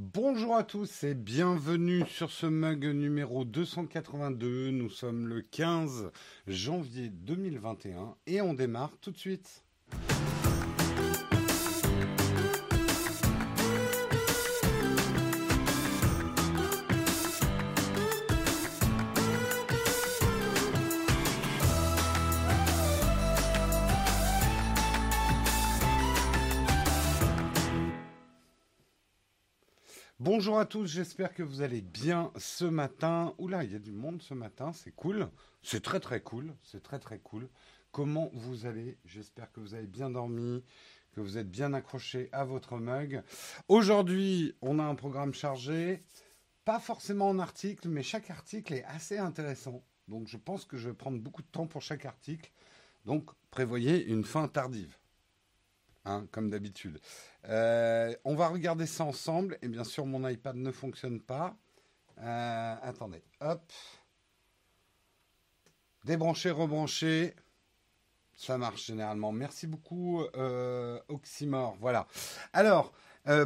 Bonjour à tous et bienvenue sur ce mug numéro 282. Nous sommes le 15 janvier 2021 et on démarre tout de suite. Bonjour à tous, j'espère que vous allez bien ce matin. Oula, il y a du monde ce matin, c'est cool. C'est très très cool, c'est très très cool. Comment vous allez? J'espère que vous avez bien dormi, que vous êtes bien accrochés à votre mug. Aujourd'hui, on a un programme chargé, pas forcément en article, mais chaque article est assez intéressant. Donc je pense que je vais prendre beaucoup de temps pour chaque article. Donc prévoyez une fin tardive. Hein, comme d'habitude. Euh, on va regarder ça ensemble. Et bien sûr, mon iPad ne fonctionne pas. Euh, attendez, hop. Débrancher, rebrancher. Ça marche généralement. Merci beaucoup, euh, Oxymore. Voilà. Alors,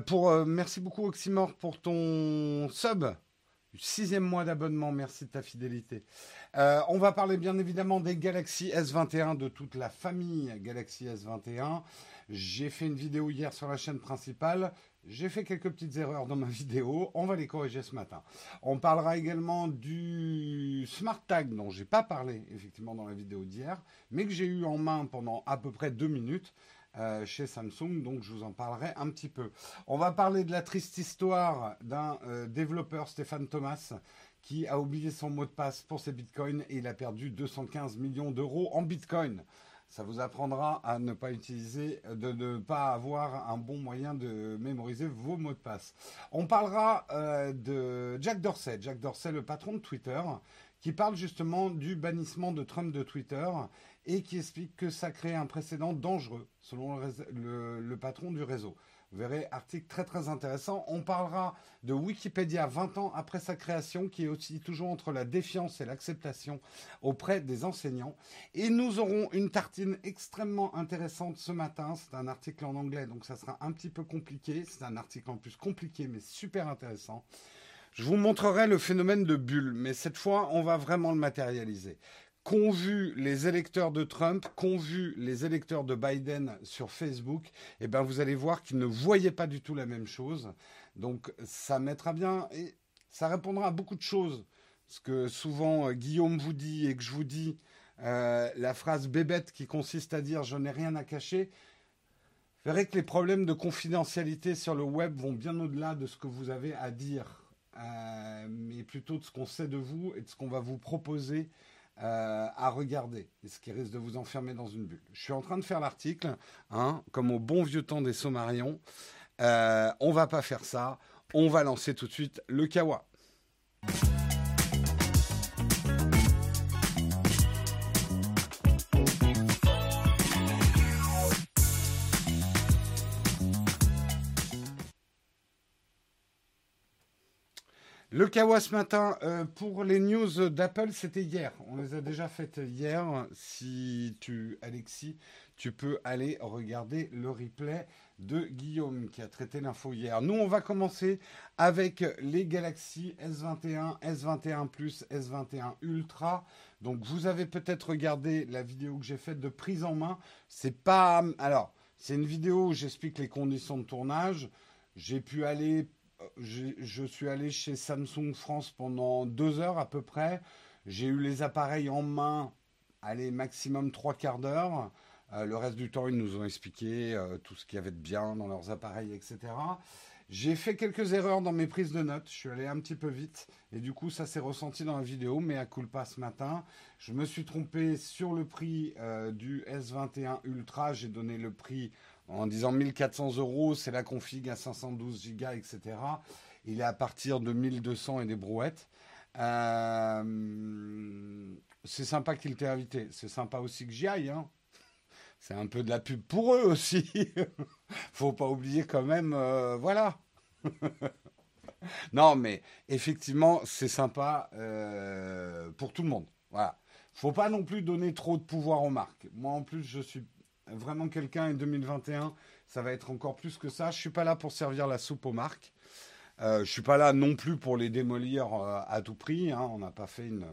pour, merci beaucoup, Oxymore, pour ton sub. Sixième mois d'abonnement, merci de ta fidélité. on va parler bien évidemment des Galaxy S21, de toute la famille Galaxy S21. J'ai fait une vidéo hier sur la chaîne principale. J'ai fait quelques petites erreurs dans ma vidéo. On va les corriger ce matin. On parlera également du Smart Tag dont j'ai pas parlé effectivement dans la vidéo d'hier, mais que j'ai eu en main pendant à peu près deux minutes. Euh, chez Samsung, donc je vous en parlerai un petit peu. On va parler de la triste histoire d'un euh, développeur, Stéphane Thomas, qui a oublié son mot de passe pour ses bitcoins et il a perdu 215 millions d'euros en bitcoin. Ça vous apprendra à ne pas utiliser, de ne pas avoir un bon moyen de mémoriser vos mots de passe. On parlera euh, de Jack Dorsey, Jack Dorsey, le patron de Twitter, qui parle justement du bannissement de Trump de Twitter et qui explique que ça crée un précédent dangereux, selon le patron du réseau. Vous verrez, article très très intéressant. On parlera de Wikipédia 20 ans après sa création, qui est aussi toujours entre la défiance et l'acceptation auprès des enseignants. Et nous aurons une tartine extrêmement intéressante ce matin. C'est un article en anglais, donc ça sera un petit peu compliqué. C'est un article en plus compliqué, mais super intéressant. Je vous montrerai le phénomène de bulle, mais cette fois, on va vraiment le matérialiser qu'ont vu les électeurs de Trump, qu'ont vu les électeurs de Biden sur Facebook, eh ben vous allez voir qu'ils ne voyaient pas du tout la même chose. Donc ça mettra bien et ça répondra à beaucoup de choses. Ce que souvent euh, Guillaume vous dit et que je vous dis, euh, la phrase bébête qui consiste à dire je n'ai rien à cacher. Vous verrez que les problèmes de confidentialité sur le web vont bien au-delà de ce que vous avez à dire, euh, mais plutôt de ce qu'on sait de vous et de ce qu'on va vous proposer euh, à regarder, ce qui risque de vous enfermer dans une bulle. Je suis en train de faire l'article, hein, comme au bon vieux temps des Sommarions. Euh, on va pas faire ça. On va lancer tout de suite le Kawa. Le Kawa ce matin, euh, pour les news d'Apple, c'était hier. On les a déjà faites hier. Si tu, Alexis, tu peux aller regarder le replay de Guillaume qui a traité l'info hier. Nous, on va commencer avec les Galaxy S21, S21 Plus, S21 Ultra. Donc, vous avez peut-être regardé la vidéo que j'ai faite de prise en main. C'est pas. Alors, c'est une vidéo où j'explique les conditions de tournage. J'ai pu aller je suis allé chez Samsung France pendant deux heures à peu près. J'ai eu les appareils en main, allez, maximum trois quarts d'heure. Euh, le reste du temps, ils nous ont expliqué euh, tout ce qu'il y avait de bien dans leurs appareils, etc. J'ai fait quelques erreurs dans mes prises de notes. Je suis allé un petit peu vite. Et du coup, ça s'est ressenti dans la vidéo, mais à pas ce matin. Je me suis trompé sur le prix euh, du S21 Ultra. J'ai donné le prix en disant 1400 euros, c'est la config à 512 Go, etc. Il est à partir de 1200 et des brouettes. Euh, c'est sympa qu'il t'ait invité. C'est sympa aussi que j'y aille. Hein. C'est un peu de la pub pour eux aussi. Faut pas oublier quand même. Euh, voilà. non, mais effectivement, c'est sympa euh, pour tout le monde. Voilà. Faut pas non plus donner trop de pouvoir aux marques. Moi, en plus, je suis vraiment quelqu'un en 2021, ça va être encore plus que ça. Je suis pas là pour servir la soupe aux marques. Euh, je suis pas là non plus pour les démolir à tout prix. Hein. On n'a pas fait une,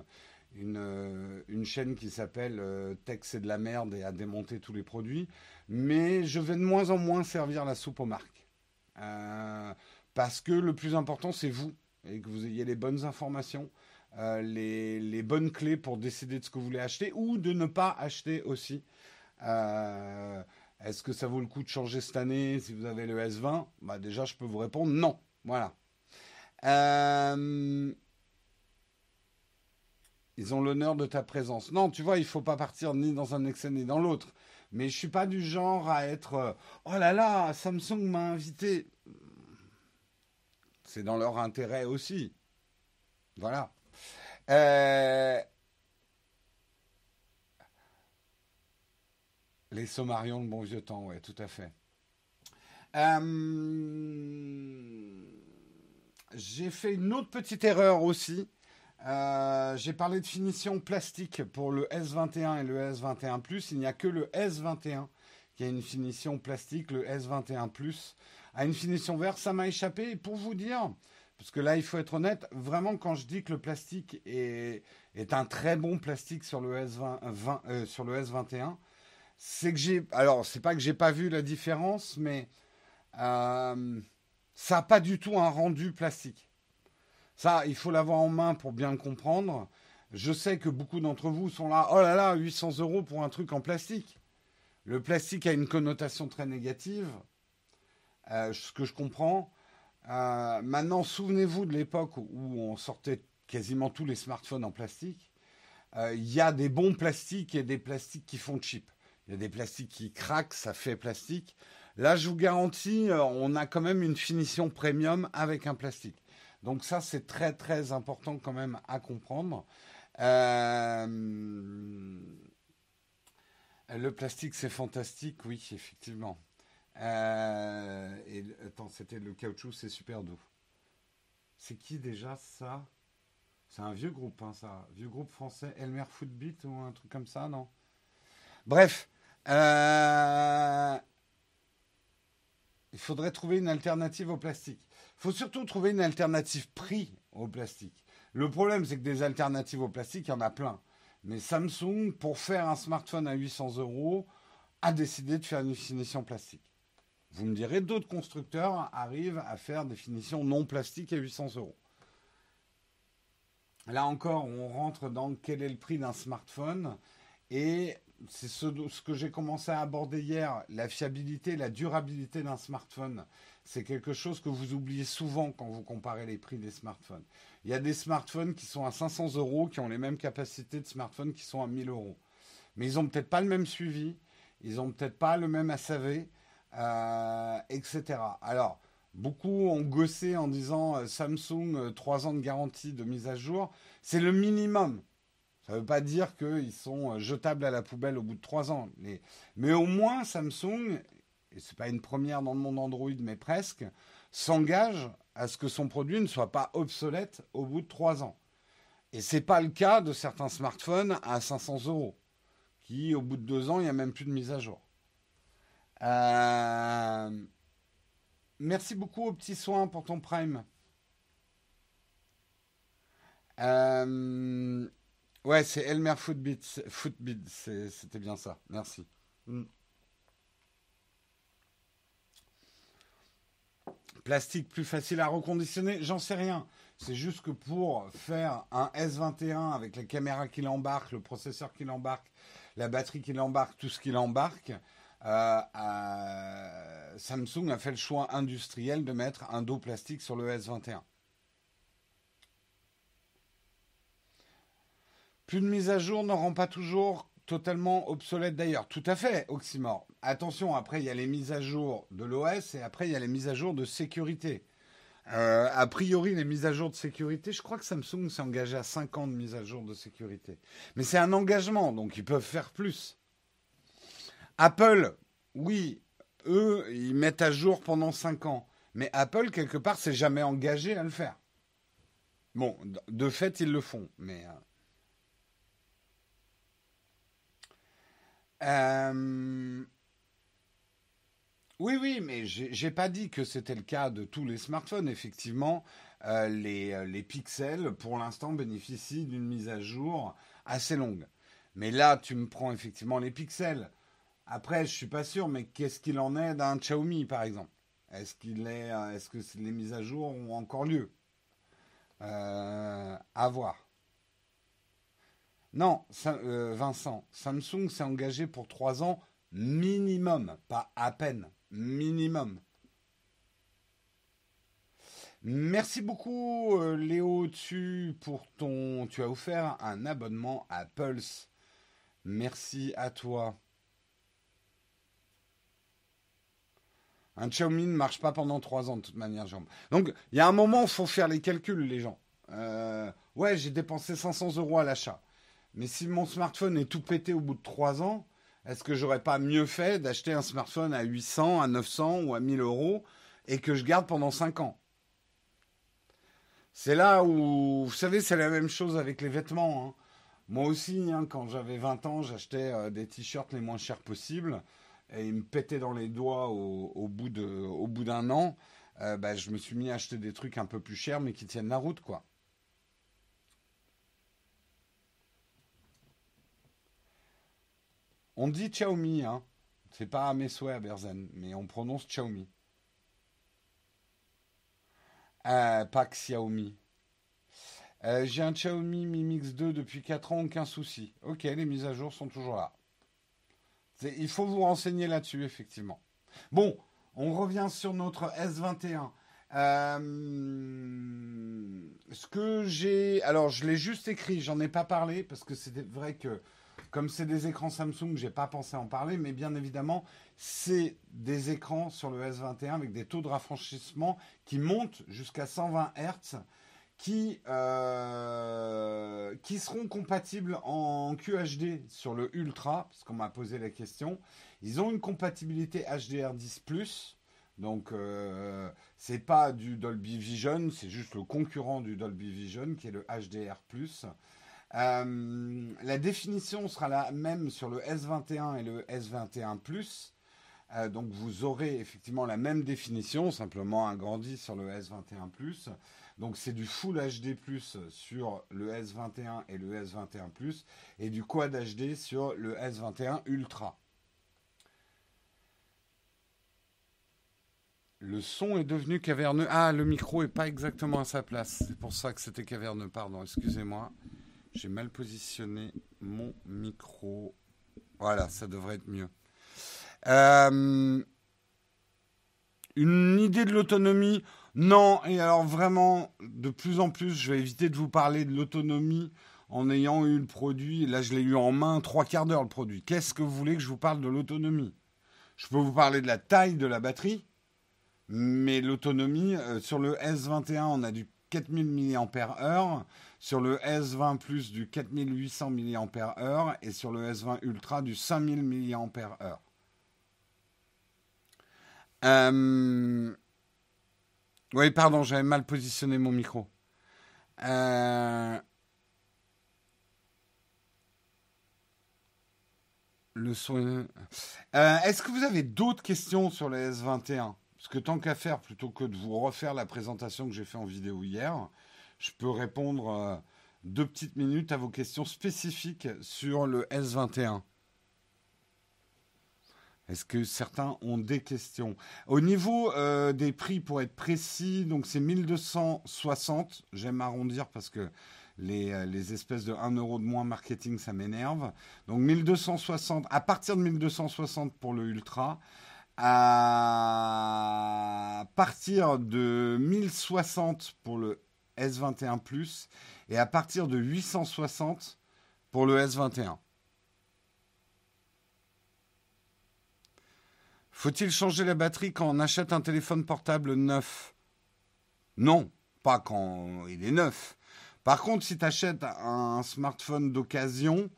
une, une chaîne qui s'appelle Tex c'est de la merde et à démonter tous les produits. Mais je vais de moins en moins servir la soupe aux marques. parce que le plus important, c'est vous et que vous ayez les bonnes informations. Euh, les, bonnes clés pour décider de ce que vous voulez acheter ou de ne pas acheter aussi. Euh, est-ce que ça vaut le coup de changer cette année si vous avez le S20 bah Déjà, je peux vous répondre non. Voilà. Euh, ils ont l'honneur de ta présence. Non, tu vois, il ne faut pas partir ni dans un excès ni dans l'autre. Mais je suis pas du genre à être oh là là, Samsung m'a invité. C'est dans leur intérêt aussi. Voilà. Euh, les Sommarions, le bon vieux temps, oui, tout à fait. Euh, j'ai fait une autre petite erreur aussi. Euh, j'ai parlé de finition plastique pour le S21 et le S21 Plus. Il n'y a que le S21 qui a une finition plastique. Le S21 Plus a une finition verte. Ça m'a échappé. Et pour vous dire, parce que là, il faut être honnête, vraiment, quand je dis que le plastique est, est un très bon plastique sur le, S20, euh, sur le S21, c'est que j'ai. Alors, c'est pas que j'ai pas vu la différence, mais euh, ça n'a pas du tout un rendu plastique. Ça, il faut l'avoir en main pour bien le comprendre. Je sais que beaucoup d'entre vous sont là, oh là là, 800 euros pour un truc en plastique. Le plastique a une connotation très négative, euh, ce que je comprends. Euh, maintenant, souvenez-vous de l'époque où on sortait quasiment tous les smartphones en plastique. Il y a des bons plastiques et des plastiques qui font cheap. Il y a des plastiques qui craquent, ça fait plastique. Là, je vous garantis, euh, on a quand même une finition premium avec un plastique. Donc ça, c'est très très important quand même à comprendre. Le plastique, c'est fantastique, oui, effectivement. Euh, et attends, c'était le caoutchouc, c'est super doux. C'est qui déjà ça? C'est un vieux groupe, hein, ça. Vieux groupe français, Elmer Footbeat ou un truc comme ça, non? Bref. Euh, il faudrait trouver une alternative au plastique. Il faut surtout trouver une alternative prix au plastique. Le problème, c'est que des alternatives au plastique, il y en a plein. Mais Samsung, pour faire un smartphone à 800 euros, a décidé de faire une finition plastique. Vous me direz, d'autres constructeurs arrivent à faire des finitions non plastiques à 800 euros. Là encore, on rentre dans quel est le prix d'un smartphone. Et c'est ce, que j'ai commencé à aborder hier, la fiabilité, la durabilité d'un smartphone. C'est quelque chose que vous oubliez souvent quand vous comparez les prix des smartphones. Il y a des smartphones qui sont à 500 euros, qui ont les mêmes capacités de smartphones qui sont à 1000 euros. Mais ils n'ont peut-être pas le même suivi, ils n'ont peut-être pas le même SAV, euh, etc. Alors, beaucoup ont gossé en disant euh, Samsung, 3 euh, ans de garantie de mise à jour. C'est le minimum. Ça ne veut pas dire qu'ils sont jetables à la poubelle au bout de 3 ans. Mais, au moins, Samsung, et ce n'est pas une première dans le monde Android, mais presque, s'engage à ce que son produit ne soit pas obsolète au bout de 3 ans. Et ce n'est pas le cas de certains smartphones à 500 euros, qui au bout de 2 ans, il n'y a même plus de mise à jour. Euh, merci beaucoup aux petits soins pour ton prime. Euh, ouais, c'est Elmer Footbeat. Footbeat, c'était bien ça. Merci. Hmm. Plastique plus facile à reconditionner, j'en sais rien. C'est juste que pour faire un S21 avec la caméra qui l'embarque, le processeur qui l'embarque, la batterie qui l'embarque, tout ce qui l'embarque, euh, Samsung a fait le choix industriel de mettre un dos plastique sur le S21. Plus de mise à jour ne rend pas toujours totalement obsolète d'ailleurs. Tout à fait, Oxymore. Attention, après il y a les mises à jour de l'OS et après il y a les mises à jour de sécurité. Euh, a priori, les mises à jour de sécurité, je crois que Samsung s'est engagé à 5 ans de mise à jour de sécurité. Mais c'est un engagement, donc ils peuvent faire plus. Apple, oui, eux, ils mettent à jour pendant 5 ans. Mais Apple, quelque part, s'est jamais engagé à le faire. Bon, de fait, ils le font, mais. Euh, Oui, oui, mais j'ai pas dit que c'était le cas de tous les smartphones. Effectivement, euh, les, euh, les, pixels, pour l'instant, bénéficient d'une mise à jour assez longue. Mais là, tu me prends effectivement les pixels. Après, je suis pas sûr, mais qu'est-ce qu'il en est d'un Xiaomi, par exemple? Est-ce qu'il est, euh, est-ce que les mises à jour ont encore lieu? À voir. Non, Vincent, Samsung s'est engagé pour trois ans minimum, pas à peine, minimum. Merci beaucoup euh, Léo tu pour ton tu as offert un abonnement à Pulse. Merci à toi. Un Xiaomi ne marche pas pendant trois ans de toute manière, Jean. Donc il y a un moment, il faut faire les calculs, les gens. Euh, ouais, j'ai dépensé 500 euros à l'achat. Mais si mon smartphone est tout pété au bout de trois ans, est-ce que j'aurais pas mieux fait d'acheter un smartphone à 800, à 900 ou à 1000 euros et que je garde pendant 5 ans? C'est là où, vous savez, c'est la même chose avec les vêtements. Hein. Moi aussi, hein, quand j'avais 20 ans, j'achetais euh, des t-shirts les moins chers possibles et ils me pétaient dans les doigts au, bout d'un an. Euh, bah, je me suis mis à acheter des trucs un peu plus chers mais qui tiennent la route, quoi. On dit Xiaomi, hein. C'est pas à mes souhaits à Berzen, mais on prononce Xiaomi. Euh, pas Xiaomi. Euh, j'ai un Xiaomi Mi Mix 2 depuis 4 ans, aucun souci. Ok, les mises à jour sont toujours là. Il faut vous renseigner là-dessus, effectivement. Bon, on revient sur notre S21. Euh, ce que j'ai. Alors, je l'ai juste écrit, j'en ai pas parlé, parce que c'était vrai que comme c'est des écrans Samsung, j'ai pas pensé en parler, mais bien évidemment, c'est des écrans sur le S21 avec des taux de rafraîchissement qui montent jusqu'à 120 Hz, qui, euh, qui seront compatibles en QHD sur le Ultra, parce qu'on m'a posé la question. Ils ont une compatibilité HDR10+, donc euh, c'est pas du Dolby Vision, c'est juste le concurrent du Dolby Vision qui est le HDR+. Euh, la définition sera la même sur le S21 et le S21 Plus. Euh, donc vous aurez effectivement la même définition, simplement agrandie sur le S21 Plus. Donc c'est du Full HD Plus sur le S21 et le S21 Plus et du Quad HD sur le S21 Ultra. Le son est devenu caverneux. Ah, le micro est pas exactement à sa place. C'est pour ça que c'était caverneux. Pardon, excusez-moi. J'ai mal positionné mon micro. Voilà, ça devrait être mieux. Euh, une idée de l'autonomie? Non, et alors vraiment, de plus en plus, je vais éviter de vous parler de l'autonomie en ayant eu le produit. Là, je l'ai eu en main trois quarts d'heure, le produit. Qu'est-ce que vous voulez que je vous parle de l'autonomie? Je peux vous parler de la taille de la batterie, mais l'autonomie, euh, sur le S21, on a du 4000 mAh. Sur le S20 Plus, du 4800 mAh. Et sur le S20 Ultra, du 5000 mAh. Euh... Oui, pardon, j'avais mal positionné mon micro. Euh... Le. Euh, est-ce que vous avez d'autres questions sur le S21 Parce que tant qu'à faire, plutôt que de vous refaire la présentation que j'ai fait en vidéo hier, je peux répondre euh, deux petites minutes à vos questions spécifiques sur le S21. Est-ce que certains ont des questions? Au niveau euh, des prix, pour être précis, donc c'est 1260. J'aime arrondir parce que les, euh, les, espèces de 1 euro de moins marketing, ça m'énerve. Donc 1260, à partir de 1260 pour le Ultra, à partir de 1060 pour le S21 Plus et à partir de 860 pour le S21. Faut-il changer la batterie quand on achète un téléphone portable neuf? Non, pas quand il est neuf. Par contre, si tu achètes un smartphone d'occasion,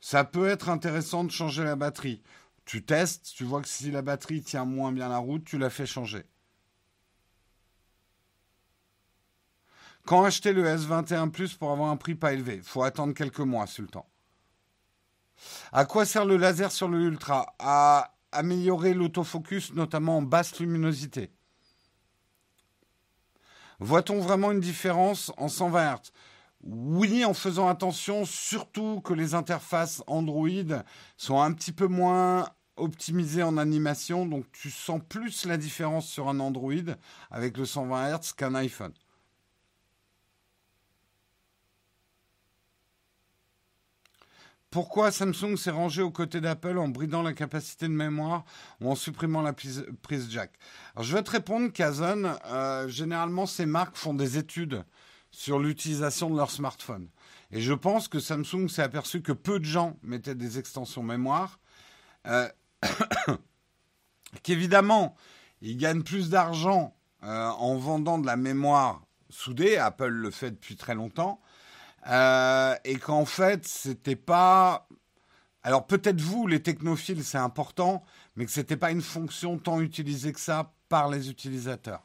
ça peut être intéressant de changer la batterie. Tu testes, tu vois que si la batterie tient moins bien la route, tu la fais changer. Quand acheter le S21 Plus pour avoir un prix pas élevé faut attendre quelques mois, Sultan. À quoi sert le laser sur le Ultra? À améliorer l'autofocus, notamment en basse luminosité. Voit-on vraiment une différence en 120 Hz Oui, en faisant attention, surtout que les interfaces Android sont un petit peu moins optimisées en animation, donc tu sens plus la différence sur un Android avec le 120 Hz qu'un iPhone. Pourquoi Samsung s'est rangé aux côtés d'Apple en bridant la capacité de mémoire ou en supprimant la prise, jack? Alors, Je vais te répondre, Kazan. Euh, généralement, ces marques font des études sur l'utilisation de leur smartphone. Et je pense que Samsung s'est aperçu que peu de gens mettaient des extensions mémoire. Euh, qu'évidemment, ils gagnent plus d'argent euh, en vendant de la mémoire soudée. Apple le fait depuis très longtemps. Euh, et qu'en fait, c'était pas. Alors peut-être vous, les technophiles, c'est important, mais que c'était pas une fonction tant utilisée que ça par les utilisateurs.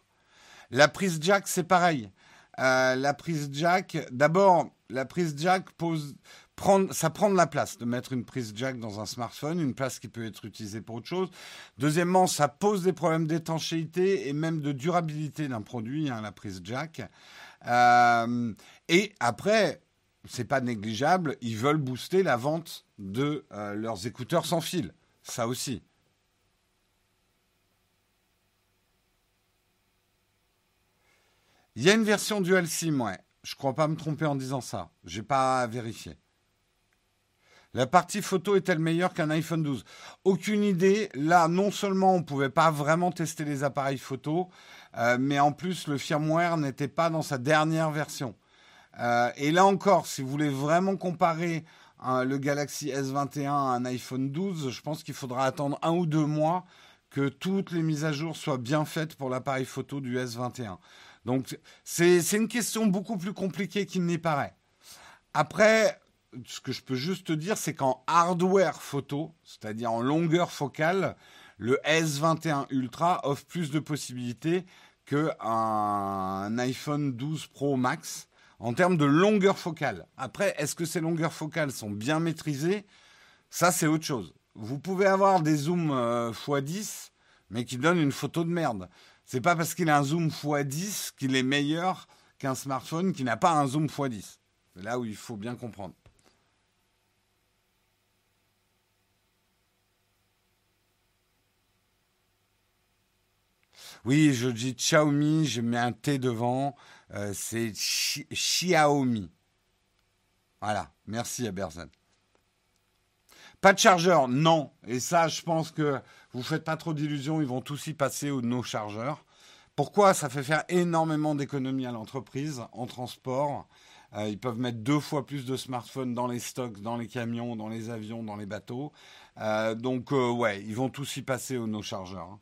La prise jack, c'est pareil. Euh, la prise jack, d'abord, la prise jack pose, prendre, ça prend de la place de mettre une prise jack dans un smartphone, une place qui peut être utilisée pour autre chose. Deuxièmement, ça pose des problèmes d'étanchéité et même de durabilité d'un produit, hein, la prise jack. Euh, et après, c'est pas négligeable, ils veulent booster la vente de euh, leurs écouteurs sans fil. Ça aussi. Il y a une version dual SIM, ouais. Je crois pas me tromper en disant ça. J'ai pas vérifié. La partie photo est-elle meilleure qu'un iPhone 12 Aucune idée. Là, non seulement on ne pouvait pas vraiment tester les appareils photo, euh, mais en plus le firmware n'était pas dans sa dernière version. Euh, et là encore, si vous voulez vraiment comparer hein, le Galaxy S21 à un iPhone 12, je pense qu'il faudra attendre un ou deux mois que toutes les mises à jour soient bien faites pour l'appareil photo du S21. Donc c'est une question beaucoup plus compliquée qu'il n'y paraît. Après, ce que je peux juste te dire, c'est qu'en hardware photo, c'est-à-dire en longueur focale, le S21 Ultra offre plus de possibilités qu'un iPhone 12 Pro Max en termes de longueur focale. Après, est-ce que ces longueurs focales sont bien maîtrisées? Ça, c'est autre chose. Vous pouvez avoir des zooms x10, euh, mais qui donnent une photo de merde. C'est pas parce qu'il a un zoom x10 qu'il est meilleur qu'un smartphone qui n'a pas un zoom x10. C'est là où il faut bien comprendre. Oui, je dis Xiaomi, je mets un T devant. Euh, c'est Xiaomi. Voilà, merci à Berzan. Pas de chargeur, non. Et ça, je pense que vous faites pas trop d'illusions, ils vont tous y passer aux nos chargeurs. Pourquoi? Ça fait faire énormément d'économies à l'entreprise en transport. Euh, ils peuvent mettre deux fois plus de smartphones dans les stocks, dans les camions, dans les avions, dans les bateaux. Euh, donc, ouais, ils vont tous y passer aux nos chargeurs. Hein.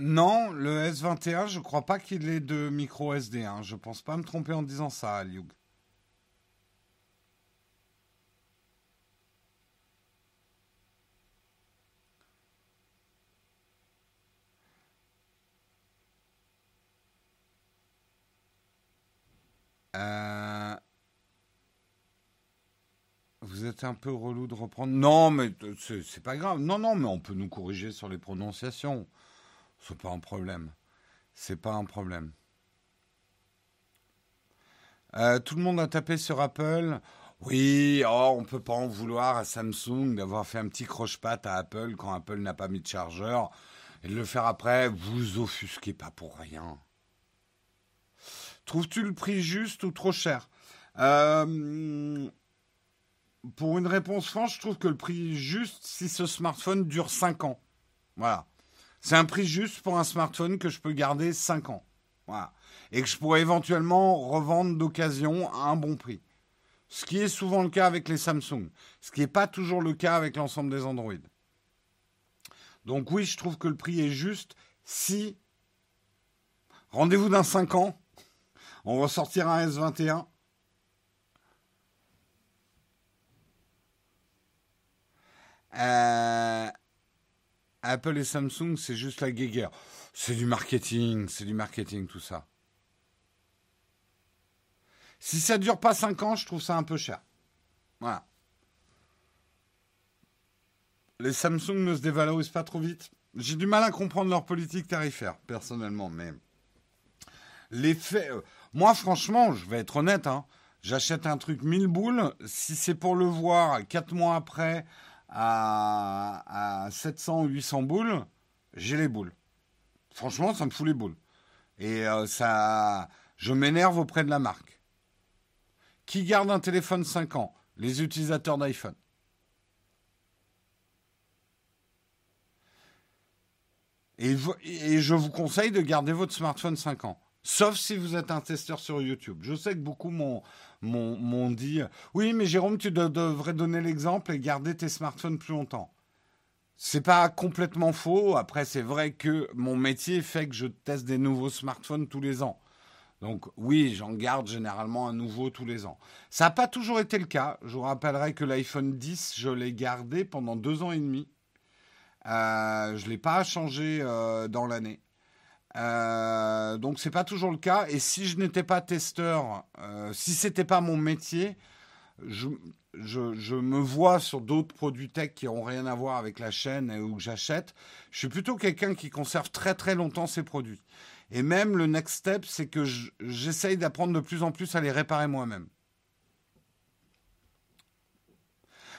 Non, le S21, je crois pas qu'il ait de micro SD. Hein. Je pense pas me tromper en disant ça, Aliug. Euh, vous êtes un peu relou de reprendre. Non, mais euh, c'est pas grave. Non, non, mais on peut nous corriger sur les prononciations. C'est pas un problème. C'est pas un problème. Euh, tout le monde a tapé sur Apple. Oui, oh, on peut pas en vouloir à Samsung d'avoir fait un petit croche-patte à Apple quand Apple n'a pas mis de chargeur. Et de le faire après, vous offusquez pas pour rien. Trouves-tu le prix juste ou trop cher? Euh, Pour une réponse franche, je trouve que le prix juste si ce smartphone dure 5 ans. Voilà. C'est un prix juste pour un smartphone que je peux garder 5 ans. Voilà. Et que je pourrais éventuellement revendre d'occasion à un bon prix. Ce qui est souvent le cas avec les Samsung. Ce qui n'est pas toujours le cas avec l'ensemble des Android. Donc oui, je trouve que le prix est juste si... Rendez-vous d'un 5 ans. On va sortir un S21. Euh, Apple et Samsung, c'est juste la guéguerre. C'est du marketing, c'est du marketing tout ça. Si ça dure pas 5 ans, je trouve ça un peu cher. Voilà. Les Samsung ne se dévalorisent pas trop vite. J'ai du mal à comprendre leur politique tarifaire, personnellement, mais. Euh, moi, franchement, je vais être honnête, hein, j'achète un truc 1000 boules. Si c'est pour le voir 4 mois après à, à 700 ou 800 boules, j'ai les boules. Franchement, ça me fout les boules. Et euh, ça, je m'énerve auprès de la marque. Qui garde un téléphone 5 ans? Les utilisateurs d'iPhone. Et, et, je vous conseille de garder votre smartphone 5 ans. Sauf si vous êtes un testeur sur YouTube. Je sais que beaucoup m'ont dit Oui, mais Jérôme, tu devrais donner l'exemple et garder tes smartphones plus longtemps. C'est pas complètement faux. Après, c'est vrai que mon métier fait que je teste des nouveaux smartphones tous les ans. Donc oui, j'en garde généralement un nouveau tous les ans. Ça n'a pas toujours été le cas. Je vous rappellerai que l'iPhone 10, je l'ai gardé pendant deux ans et demi. Euh, je ne l'ai pas changé euh, dans l'année. Euh, donc c'est pas toujours le cas. Et si je n'étais pas testeur, euh, si c'était pas mon métier, je, me vois sur d'autres produits tech qui n'ont rien à voir avec la chaîne et où j'achète. Je suis plutôt quelqu'un qui conserve très très longtemps ses produits. Et même le next step, c'est que j'essaye d'apprendre de plus en plus à les réparer moi-même.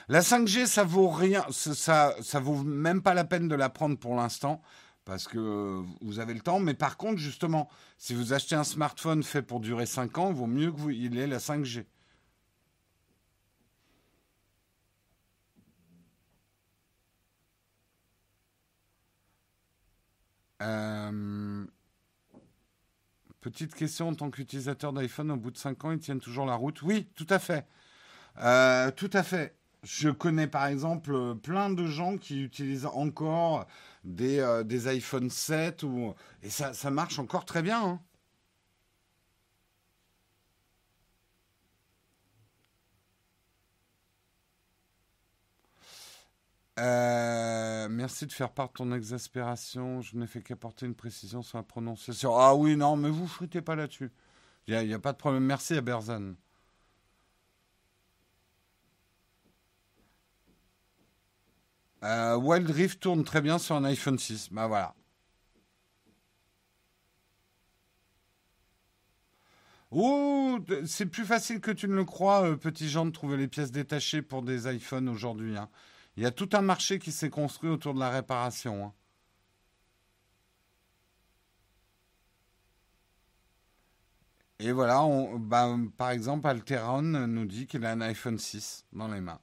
La 5G, ça vaut rien, ça, ça vaut même pas la peine de l'apprendre pour l'instant parce que vous avez le temps. Mais par contre, justement, si vous achetez un smartphone fait pour durer 5 ans, il vaut mieux que vous, il ait la 5G. Euh, petite question en tant qu'utilisateur d'iPhone, au bout de 5 ans, ils tiennent toujours la route? Oui, tout à fait. Euh, tout à fait. Je connais par exemple plein de gens qui utilisent encore des, euh, iPhone 7 ou, et ça, ça marche encore très bien. Hein. Euh, merci de faire part de ton exaspération. Je n'ai fait qu'apporter une précision sur la prononciation. Ah oui, non, mais vous fritez pas là-dessus. Il n'y a, a, pas de problème. Merci à Berzan. Euh, Wild Rift tourne très bien sur un iPhone 6. Bah voilà. Ouh, c'est plus facile que tu ne le crois, euh, petit Jean, de trouver les pièces détachées pour des iPhones aujourd'hui. Hein. Il y a tout un marché qui s'est construit autour de la réparation. Hein. Et voilà, bah, par exemple, Alteron nous dit qu'il a un iPhone 6 dans les mains.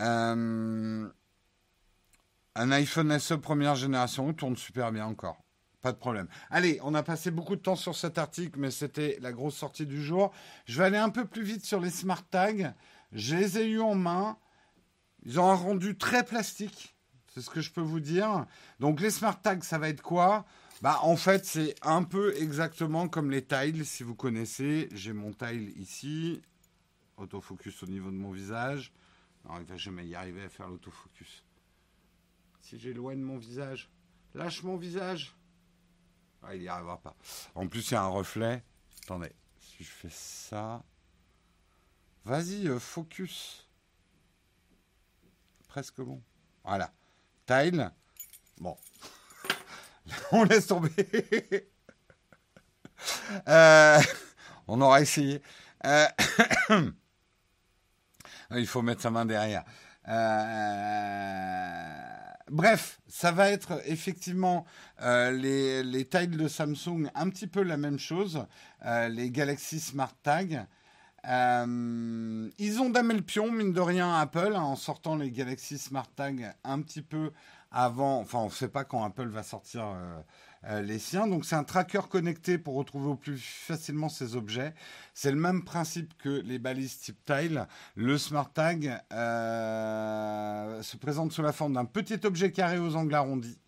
Euh, un iPhone SE première génération tourne super bien encore. Pas de problème. Allez, on a passé beaucoup de temps sur cet article, mais c'était la grosse sortie du jour. Je vais aller un peu plus vite sur les smart tags. Je les ai eus en main. Ils ont un rendu très plastique. C'est ce que je peux vous dire. Donc les smart tags, ça va être quoi? Bah, en fait, c'est un peu exactement comme les tiles, si vous connaissez. J'ai mon tile ici, autofocus au niveau de mon visage. Non, il va jamais y arriver à faire l'autofocus. Si j'éloigne mon visage, lâche mon visage. Ah, il n'y arrivera pas. En plus, il y a un reflet. Attendez, si je fais ça. Vas-y, euh, focus. Presque bon. Voilà. Tile. Bon. on laisse tomber. Euh, on aura essayé. Euh, Il faut mettre sa main derrière. Euh, bref, ça va être effectivement euh, les, les tiles de Samsung, un petit peu la même chose, euh, les Galaxy Smart Tag. ils ont damé le pion, mine de rien, Apple, hein, en sortant les Galaxy Smart Tag un petit peu avant. Enfin, on ne sait pas quand Apple va sortir les siens. Donc c'est un tracker connecté pour retrouver au plus facilement ces objets. C'est le même principe que les balises type tile. Le Smart Tag euh, se présente sous la forme d'un petit objet carré aux angles arrondis.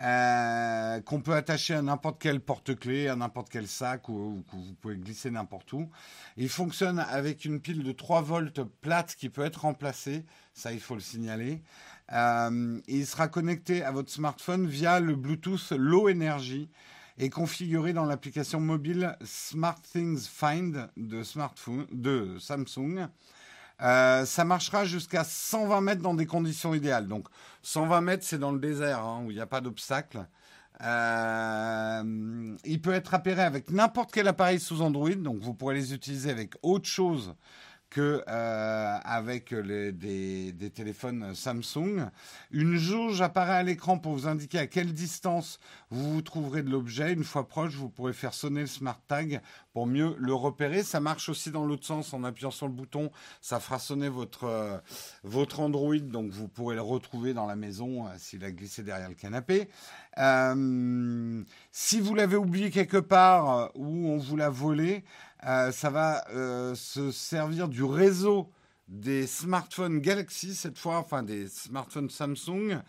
euh, qu'on peut attacher à n'importe quel porte-clés, à n'importe quel sac ou, que vous pouvez glisser n'importe où. Il fonctionne avec une pile de 3 volts plate qui peut être remplacée, ça il faut le signaler. Euh, il sera connecté à votre smartphone via le Bluetooth Low Energy et configuré dans l'application mobile SmartThings Find de, Samsung. Euh, ça marchera jusqu'à 120 mètres dans des conditions idéales. Donc 120 mètres, c'est dans le désert, hein, où il n'y a pas d'obstacle. Euh, il peut être appairé avec n'importe quel appareil sous Android, donc vous pourrez les utiliser avec autre chose que euh, avec des, téléphones Samsung. Une jauge apparaît à l'écran pour vous indiquer à quelle distance vous vous trouverez de l'objet. Une fois proche, vous pourrez faire sonner le smart tag pour mieux le repérer. Ça marche aussi dans l'autre sens en appuyant sur le bouton. Ça fera sonner votre, euh, Android, donc vous pourrez le retrouver dans la maison euh, s'il a glissé derrière le canapé. si vous l'avez oublié quelque part ou on vous l'a volé, euh, ça va euh, se servir du réseau des smartphones Galaxy, cette fois, enfin des smartphones Samsung,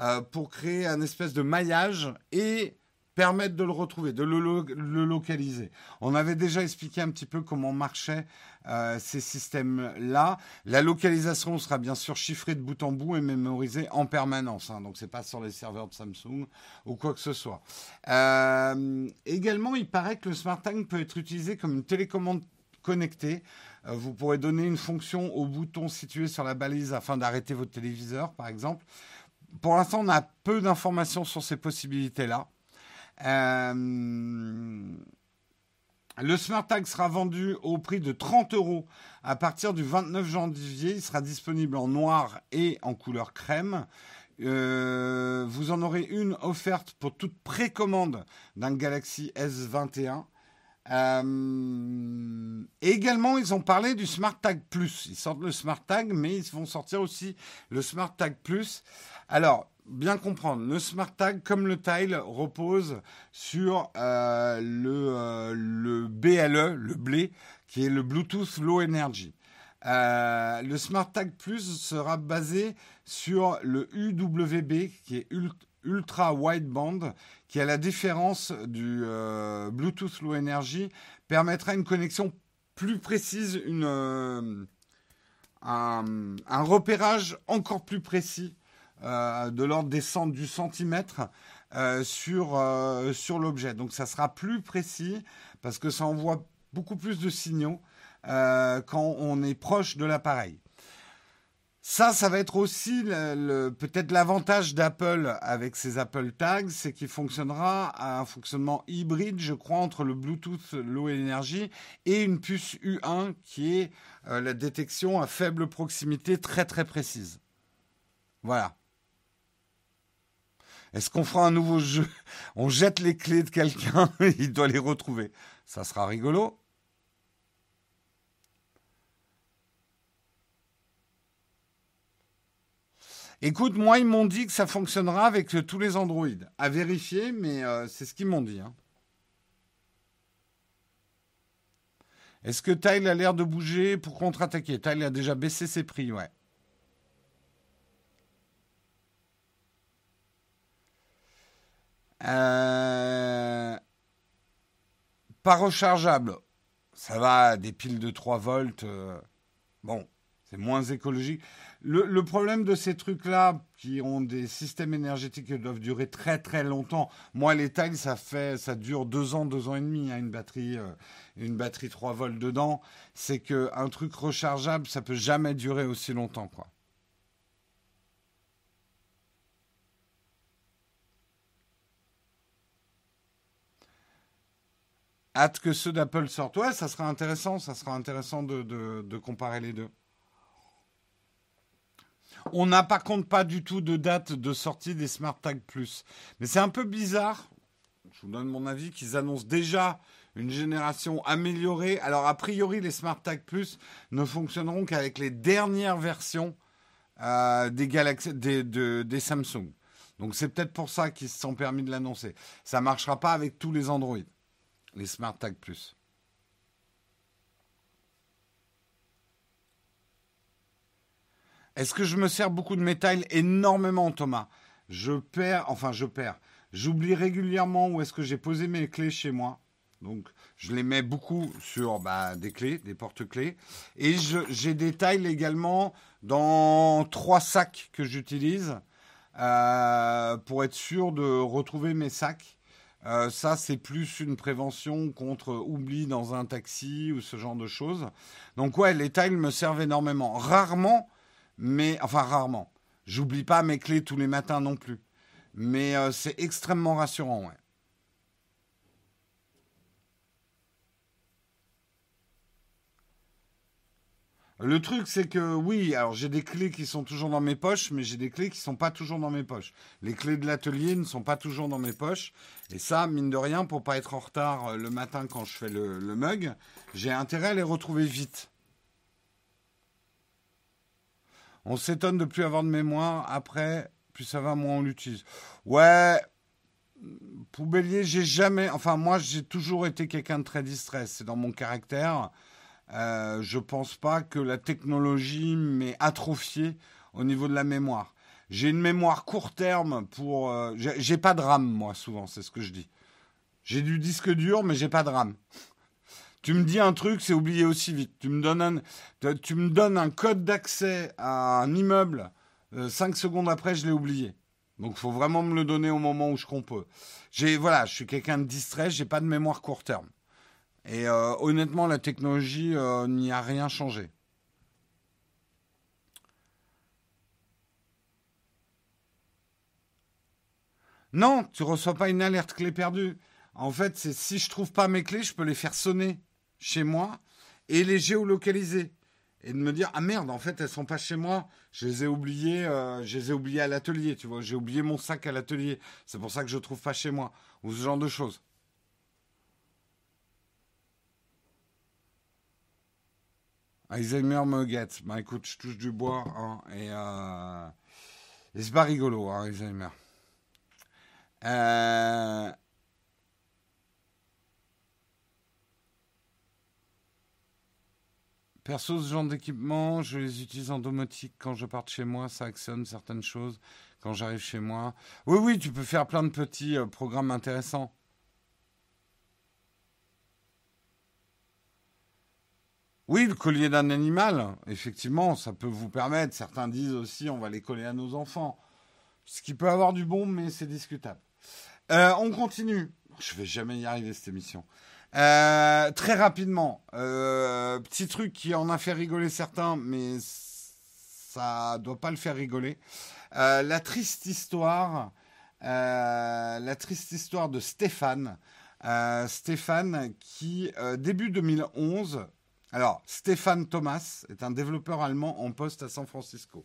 euh, pour créer un espèce de maillage et permettre de le retrouver, de le, localiser. On avait déjà expliqué un petit peu comment marchaient euh, ces systèmes-là. La localisation sera bien sûr chiffrée de bout en bout et mémorisée en permanence. Hein, donc c'est pas sur les serveurs de Samsung ou quoi que ce soit. Euh, également, il paraît que le Smart Tank peut être utilisé comme une télécommande connectée. Euh, vous pourrez donner une fonction au bouton situé sur la balise afin d'arrêter votre téléviseur, par exemple. Pour l'instant, on a peu d'informations sur ces possibilités-là. Euh, le Smart Tag sera vendu au prix de 30 euros à partir du 29 janvier. Il sera disponible en noir et en couleur crème. Euh, vous en aurez une offerte pour toute précommande d'un Galaxy S21. Euh, également, ils ont parlé du Smart Tag Plus. Ils sortent le Smart Tag, mais ils vont sortir aussi le Smart Tag Plus. Alors, bien comprendre, le Smart Tag, comme le Tile, repose sur euh, le, euh, le, BLE, le blé, qui est le Bluetooth Low Energy. Euh, le Smart Tag Plus sera basé sur le UWB, qui est Ultra Wideband, qui, à la différence du Bluetooth Low Energy, permettra une connexion plus précise, un, repérage encore plus précis de l'ordre des du centimètre euh, sur, euh, sur l'objet. Donc ça sera plus précis parce que ça envoie beaucoup plus de signaux quand on est proche de l'appareil. Ça, ça va être aussi peut-être l'avantage d'Apple avec ses Apple Tags, c'est qu'il fonctionnera à un fonctionnement hybride, je crois, entre le Bluetooth Low Energy et une puce U1 qui est la détection à faible proximité très très précise. Voilà. Est-ce qu'on fera un nouveau jeu? On jette les clés de quelqu'un, il doit les retrouver. Ça sera rigolo. Écoute, moi, ils m'ont dit que ça fonctionnera avec tous les Android. À vérifier, mais euh, c'est ce qu'ils m'ont dit. Hein. Est-ce que Tile a l'air de bouger pour contre-attaquer? Tile a déjà baissé ses prix, ouais. Euh, pas rechargeable. Ça va, des piles de 3 volts. Euh, bon, c'est moins écologique. Le, problème de ces trucs-là, qui ont des systèmes énergétiques qui doivent durer très très longtemps. Moi, les tailles, ça fait, ça dure deux ans, deux ans et demi, hein, une batterie, euh, une batterie 3 volts dedans. C'est que un truc rechargeable, ça peut jamais durer aussi longtemps, quoi. Hâte que ceux d'Apple sortent. Ouais, ça sera intéressant, ça sera intéressant de, comparer les deux. On n'a par contre pas du tout de date de sortie des Smart Tag Plus. Mais c'est un peu bizarre, je vous donne mon avis, qu'ils annoncent déjà une génération améliorée. Alors a priori, les Smart Tag Plus ne fonctionneront qu'avec les dernières versions euh, des, Galaxy, des, des Samsung. Donc c'est peut-être pour ça qu'ils se sont permis de l'annoncer. Ça ne marchera pas avec tous les Android les Smart Tag Plus. Est-ce que je me sers beaucoup de métal Énormément, Thomas? je perds, enfin je perds. J'oublie régulièrement où est-ce que j'ai posé mes clés chez moi. Donc, je les mets beaucoup sur bah, des clés, des porte-clés. Et j'ai des tailles également dans trois sacs que j'utilise euh, pour être sûr de retrouver mes sacs. Euh, ça, c'est plus une prévention contre oubli dans un taxi ou ce genre de choses. Donc ouais, les tailles me servent énormément. Rarement, mais enfin rarement. J'oublie pas mes clés tous les matins non plus. Mais euh, c'est extrêmement rassurant, ouais. Le truc, c'est que oui, alors j'ai des clés qui sont toujours dans mes poches, mais j'ai des clés qui ne sont pas toujours dans mes poches. Les clés de l'atelier ne sont pas toujours dans mes poches. Et ça, mine de rien, pour pas être en retard euh, le matin quand je fais le, mug, j'ai intérêt à les retrouver vite. On s'étonne de plus avoir de mémoire. Après, plus ça va, moins on l'utilise. Ouais, poubellier, j'ai jamais. Enfin, moi, j'ai toujours été quelqu'un de très distrait. C'est dans mon caractère. Euh, je pense pas que la technologie m'ait atrophié au niveau de la mémoire. J'ai une mémoire court terme pour. Euh, j'ai pas de RAM, moi, souvent, c'est ce que je dis. J'ai du disque dur, mais j'ai pas de RAM. Tu me dis un truc, c'est oublié aussi vite. Tu me donnes un, tu me donnes un code d'accès à un immeuble, euh, cinq secondes après, je l'ai oublié. Donc, il faut vraiment me le donner au moment où je compose. J'ai, voilà, je suis quelqu'un de distrait, j'ai pas de mémoire court terme. Et euh, honnêtement, la technologie euh, n'y a rien changé. Non, tu reçois pas une alerte clé perdue. En fait, c'est si je trouve pas mes clés, je peux les faire sonner chez moi et les géolocaliser. Et de me dire ah merde en fait elles sont pas chez moi. Je les ai oubliées euh, je les ai oubliées à l'atelier tu vois. J'ai oublié mon sac à l'atelier. C'est pour ça que je trouve pas chez moi. Ou ce genre de choses Alzheimer me guette. Bah écoute, je touche du bois hein, et, euh, et c'est pas rigolo, hein, Alzheimer. Euh... Perso, ce genre d'équipement, je les utilise en domotique quand je pars de chez moi, ça actionne certaines choses quand j'arrive chez moi. Oui, oui, tu peux faire plein de petits euh, programmes intéressants. Oui, le collier d'un animal, effectivement, ça peut vous permettre. Certains disent aussi, on va les coller à nos enfants. Ce qui peut avoir du bon, mais c'est discutable. Euh, on continue. Je vais jamais y arriver cette émission. Euh, très rapidement, euh, petit truc qui en a fait rigoler certains, mais ça doit pas le faire rigoler. la triste histoire, la triste histoire de Stéphane. Stéphane qui début 2011 alors, Stéphane Thomas est un développeur allemand en poste à San Francisco.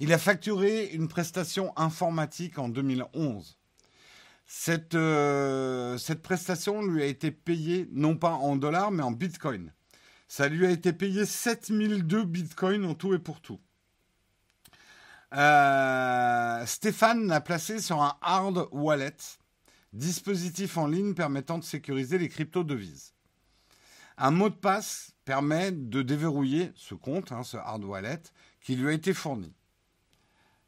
Il a facturé une prestation informatique en 2011. Euh, cette, prestation lui a été payée non pas en dollars mais en bitcoin. Ça lui a été payé 7002 bitcoins en tout et pour tout. Euh, Stéphane l'a placé sur un hard wallet, dispositif en ligne permettant de sécuriser les crypto-devises. Un mot de passe permet de déverrouiller ce compte, hein, ce hard wallet, qui lui a été fourni.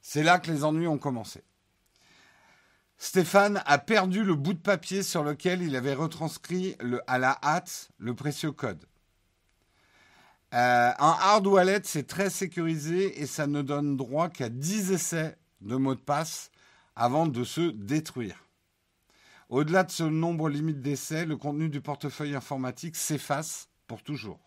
C'est là que les ennuis ont commencé. Stéphane a perdu le bout de papier sur lequel il avait retranscrit à la hâte le précieux code. Euh, un hard wallet, c'est très sécurisé et ça ne donne droit qu'à 10 essais de mot de passe avant de se détruire. Au-delà de ce nombre limite d'essais, le contenu du portefeuille informatique s'efface pour toujours.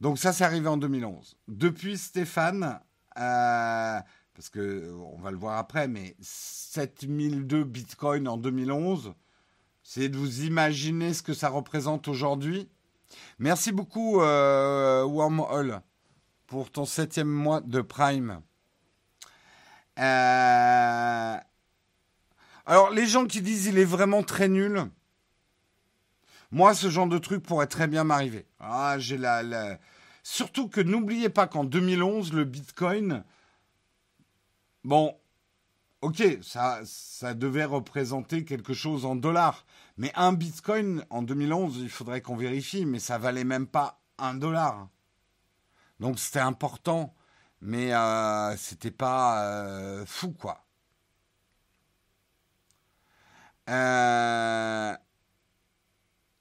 Donc ça, c'est arrivé en 2011. Depuis Stéphane, euh, parce que on va le voir après, mais 7002 bitcoins en 2011, c'est de vous imaginer ce que ça représente aujourd'hui. Merci beaucoup, euh, Wormhole, pour ton septième mois de Prime. Euh, alors, les gens qui disent il est vraiment très nul, moi, ce genre de truc pourrait très bien m'arriver. Ah, j'ai la, Surtout que n'oubliez pas qu'en 2011, le Bitcoin, bon, ok, ça, ça devait représenter quelque chose en dollars. Mais un Bitcoin en 2011, il faudrait qu'on vérifie, mais ça valait même pas un dollar. Donc c'était important. Mais c'était pas fou, quoi.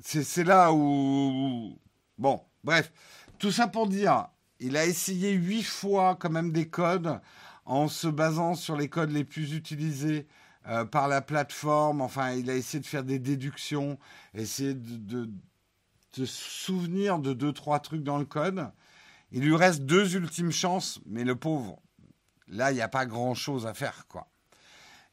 C'est là où... Bon, bref. Tout ça pour dire, il a essayé huit fois quand même des codes en se basant sur les codes les plus utilisés euh, par la plateforme. Enfin, il a essayé de faire des déductions, essayer de, de, souvenir de deux, trois trucs dans le code. Il lui reste deux ultimes chances, mais le pauvre, là, il n'y a pas grand-chose à faire, quoi.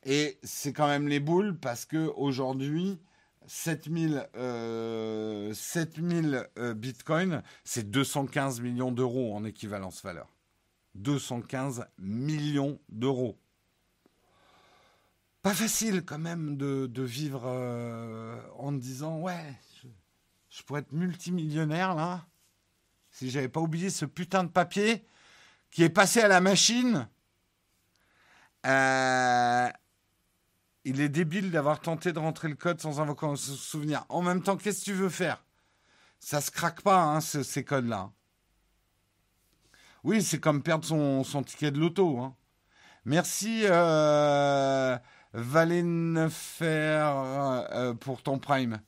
Et c'est quand même les boules parce que aujourd'hui, 7000 euh, 7000 euh, bitcoins, c'est 215 millions d'euros en équivalence valeur. 215 millions d'euros. Pas facile quand même de, vivre euh, en disant ouais, je, pourrais être multimillionnaire là, si j'avais pas oublié ce putain de papier qui est passé à la machine. Euh, il est débile d'avoir tenté de rentrer le code sans invoquer un souvenir. En même temps, qu'est-ce que tu veux faire? Ça se craque pas, hein, ces codes-là. Oui, c'est comme perdre son, ticket de loto. Hein. Merci, euh, euh, pour ton prime.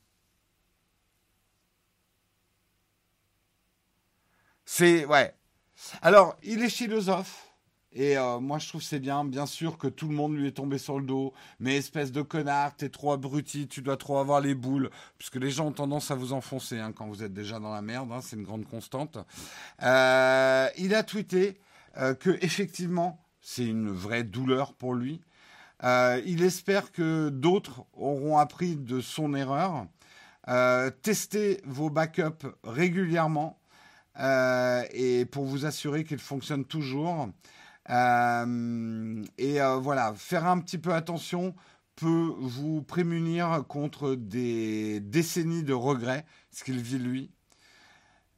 C'est, ouais. Alors, il est philosophe. Et euh, moi, je trouve c'est bien. Bien sûr que tout le monde lui est tombé sur le dos. Mais espèce de connard, t'es trop abruti, tu dois trop avoir les boules. Puisque les gens ont tendance à vous enfoncer hein, quand vous êtes déjà dans la merde. Hein, c'est une grande constante. Euh, il a tweeté euh, que effectivement, c'est une vraie douleur pour lui. il espère que d'autres auront appris de son erreur. testez vos backups régulièrement et pour vous assurer qu'ils fonctionnent toujours. Euh, et euh, voilà, faire un petit peu attention peut vous prémunir contre des décennies de regrets, ce qu'il vit lui.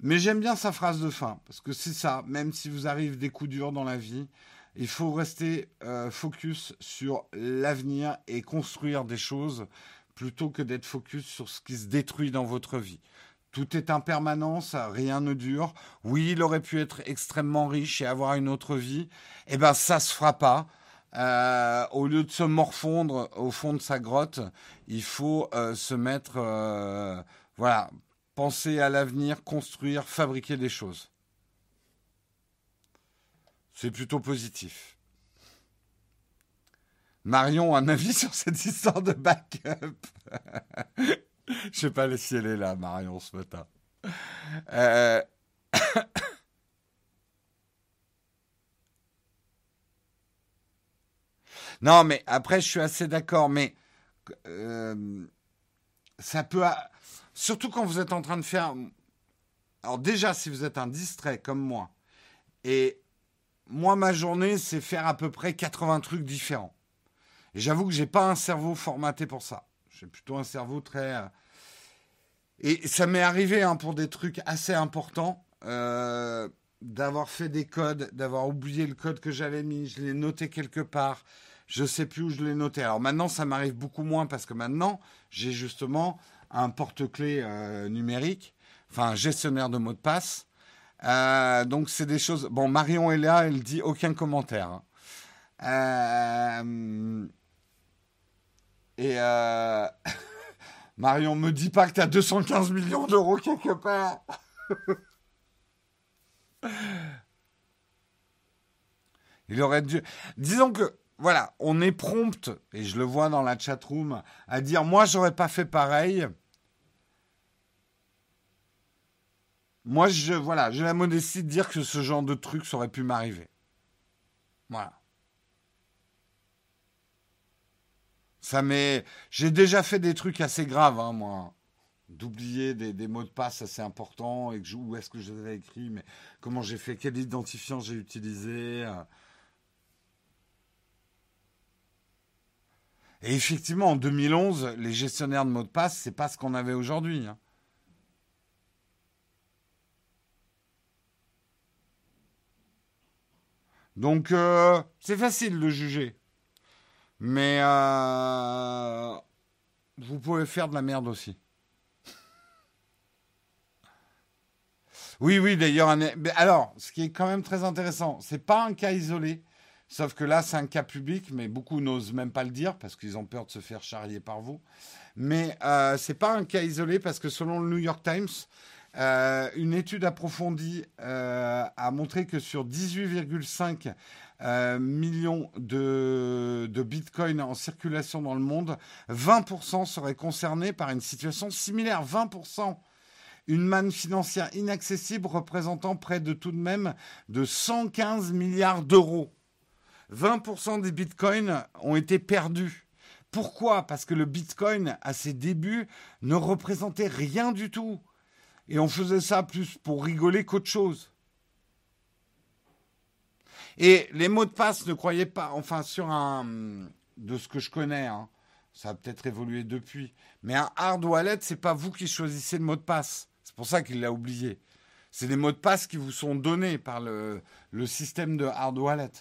Mais j'aime bien sa phrase de fin, parce que c'est ça, même si vous arrivez des coups durs dans la vie, il faut rester euh, focus sur l'avenir et construire des choses plutôt que d'être focus sur ce qui se détruit dans votre vie. Tout est impermanence, rien ne dure. Oui, il aurait pu être extrêmement riche et avoir une autre vie. Eh ben, ça se fera pas. Euh, au lieu de se morfondre au fond de sa grotte, il faut euh, se mettre, euh, voilà, penser à l'avenir, construire, fabriquer des choses. C'est plutôt positif. Marion, un avis sur cette histoire de backup Je sais pas si elle est là, Marion, ce matin. Euh, non, mais après, je suis assez d'accord, mais euh, ça peut. Surtout quand vous êtes en train de faire. Alors, déjà, si vous êtes un distrait comme moi, et moi, ma journée, c'est faire à peu près 80 trucs différents. Et j'avoue que j'ai pas un cerveau formaté pour ça. J'ai plutôt un cerveau très. Euh, et ça m'est arrivé hein, pour des trucs assez importants euh, d'avoir fait des codes, d'avoir oublié le code que j'avais mis, je l'ai noté quelque part. Je ne sais plus où je l'ai noté. Alors maintenant, ça m'arrive beaucoup moins parce que maintenant, j'ai justement un porte-clés euh, numérique, enfin un gestionnaire de mots de passe. donc c'est des choses. Bon, Marion est là, elle dit aucun commentaire. Hein. Et euh... Marion, me dis pas que tu as 215 millions d'euros quelque part. Il aurait dû. Disons que, voilà, on est prompt, et je le vois dans la chatroom, à dire Moi, j'aurais pas fait pareil. Moi, je, voilà, j'ai la modestie de dire que ce genre de truc, ça aurait pu m'arriver. Voilà. Ça m'est. J'ai déjà fait des trucs assez graves, hein, moi. D'oublier des, mots de passe assez importants et où est-ce que je les ai écrits, mais comment j'ai fait, quel identifiant j'ai utilisé. Euh. Et effectivement, en 2011, les gestionnaires de mots de passe, c'est pas ce qu'on avait aujourd'hui. Hein. Donc, euh, c'est facile de juger. Mais euh, vous pouvez faire de la merde aussi. Oui, oui, d'ailleurs. Alors, ce qui est quand même très intéressant, c'est pas un cas isolé. Sauf que là, c'est un cas public, mais beaucoup n'osent même pas le dire parce qu'ils ont peur de se faire charrier par vous. Mais euh, ce n'est pas un cas isolé parce que selon le New York Times, euh, une étude approfondie euh, a montré que sur 18,5 millions de, de bitcoins en circulation dans le monde, 20% seraient concernés par une situation similaire. 20% une manne financière inaccessible représentant près de tout de même de 115 milliards d'euros. 20% des bitcoins ont été perdus. Pourquoi? Parce que le bitcoin, à ses débuts, ne représentait rien du tout. Et on faisait ça plus pour rigoler qu'autre chose. Et les mots de passe, ne croyez pas, enfin sur un, de ce que je connais, hein, ça a peut-être évolué depuis, mais un hard wallet, c'est pas vous qui choisissez le mot de passe. C'est pour ça qu'il l'a oublié. C'est des mots de passe qui vous sont donnés par le système de hard wallet.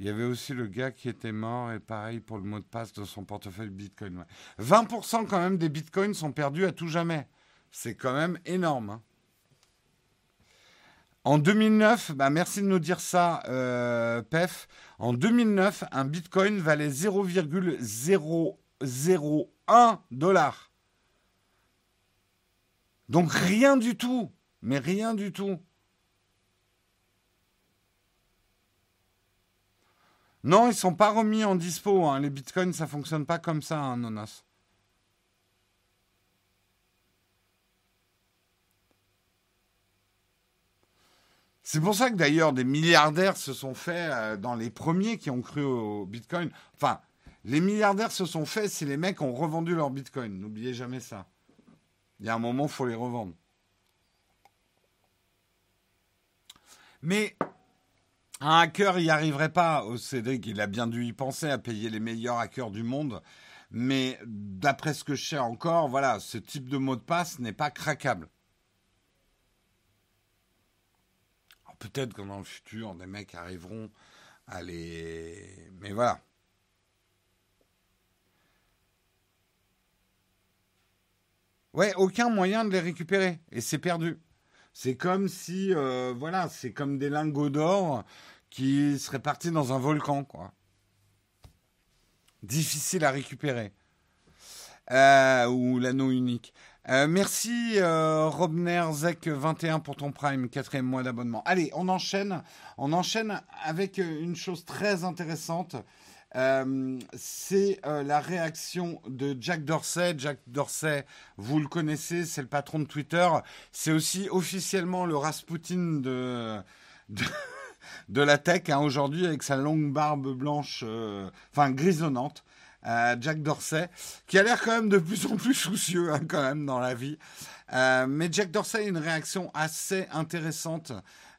Il y avait aussi le gars qui était mort et pareil pour le mot de passe de son portefeuille Bitcoin. 20% quand même des Bitcoins sont perdus à tout jamais. C'est quand même énorme. Hein. En 2009, bah merci de nous dire ça, euh, Pef. En 2009, un Bitcoin valait 0,001 dollars. Donc rien du tout, mais rien du tout. Non, ils sont pas remis en dispo. Hein. Les bitcoins, ça fonctionne pas comme ça, hein, Nonas. C'est pour ça que d'ailleurs des milliardaires se sont faits euh, dans les premiers qui ont cru au Bitcoin. Enfin, les milliardaires se sont faits si les mecs ont revendu leur Bitcoin. N'oubliez jamais ça. Il y a un moment, il faut les revendre. Mais un hacker n'y arriverait pas. Au Cédric, il a bien dû y penser à payer les meilleurs hackers du monde. Mais d'après ce que je sais encore, voilà, ce type de mot de passe n'est pas craquable. Peut-être que dans le futur, des mecs arriveront à les. Mais voilà. Ouais, aucun moyen de les récupérer. Et c'est perdu. C'est comme si, euh, voilà, c'est comme des lingots d'or qui seraient partis dans un volcan, quoi. Difficile à récupérer. Euh, ou l'anneau unique. Euh, merci Robner Zek 21 pour ton prime, quatrième mois d'abonnement. Allez, on enchaîne. On enchaîne avec une chose très intéressante. Euh, c'est euh, la réaction de Jack Dorsey. Jack Dorsey, vous le connaissez, c'est le patron de Twitter. C'est aussi officiellement le Rasputin de, la tech hein, aujourd'hui avec sa longue barbe blanche, euh, enfin grisonnante. Jack Dorsey, qui a l'air quand même de plus en plus soucieux hein, quand même dans la vie. mais Jack Dorsey a une réaction assez intéressante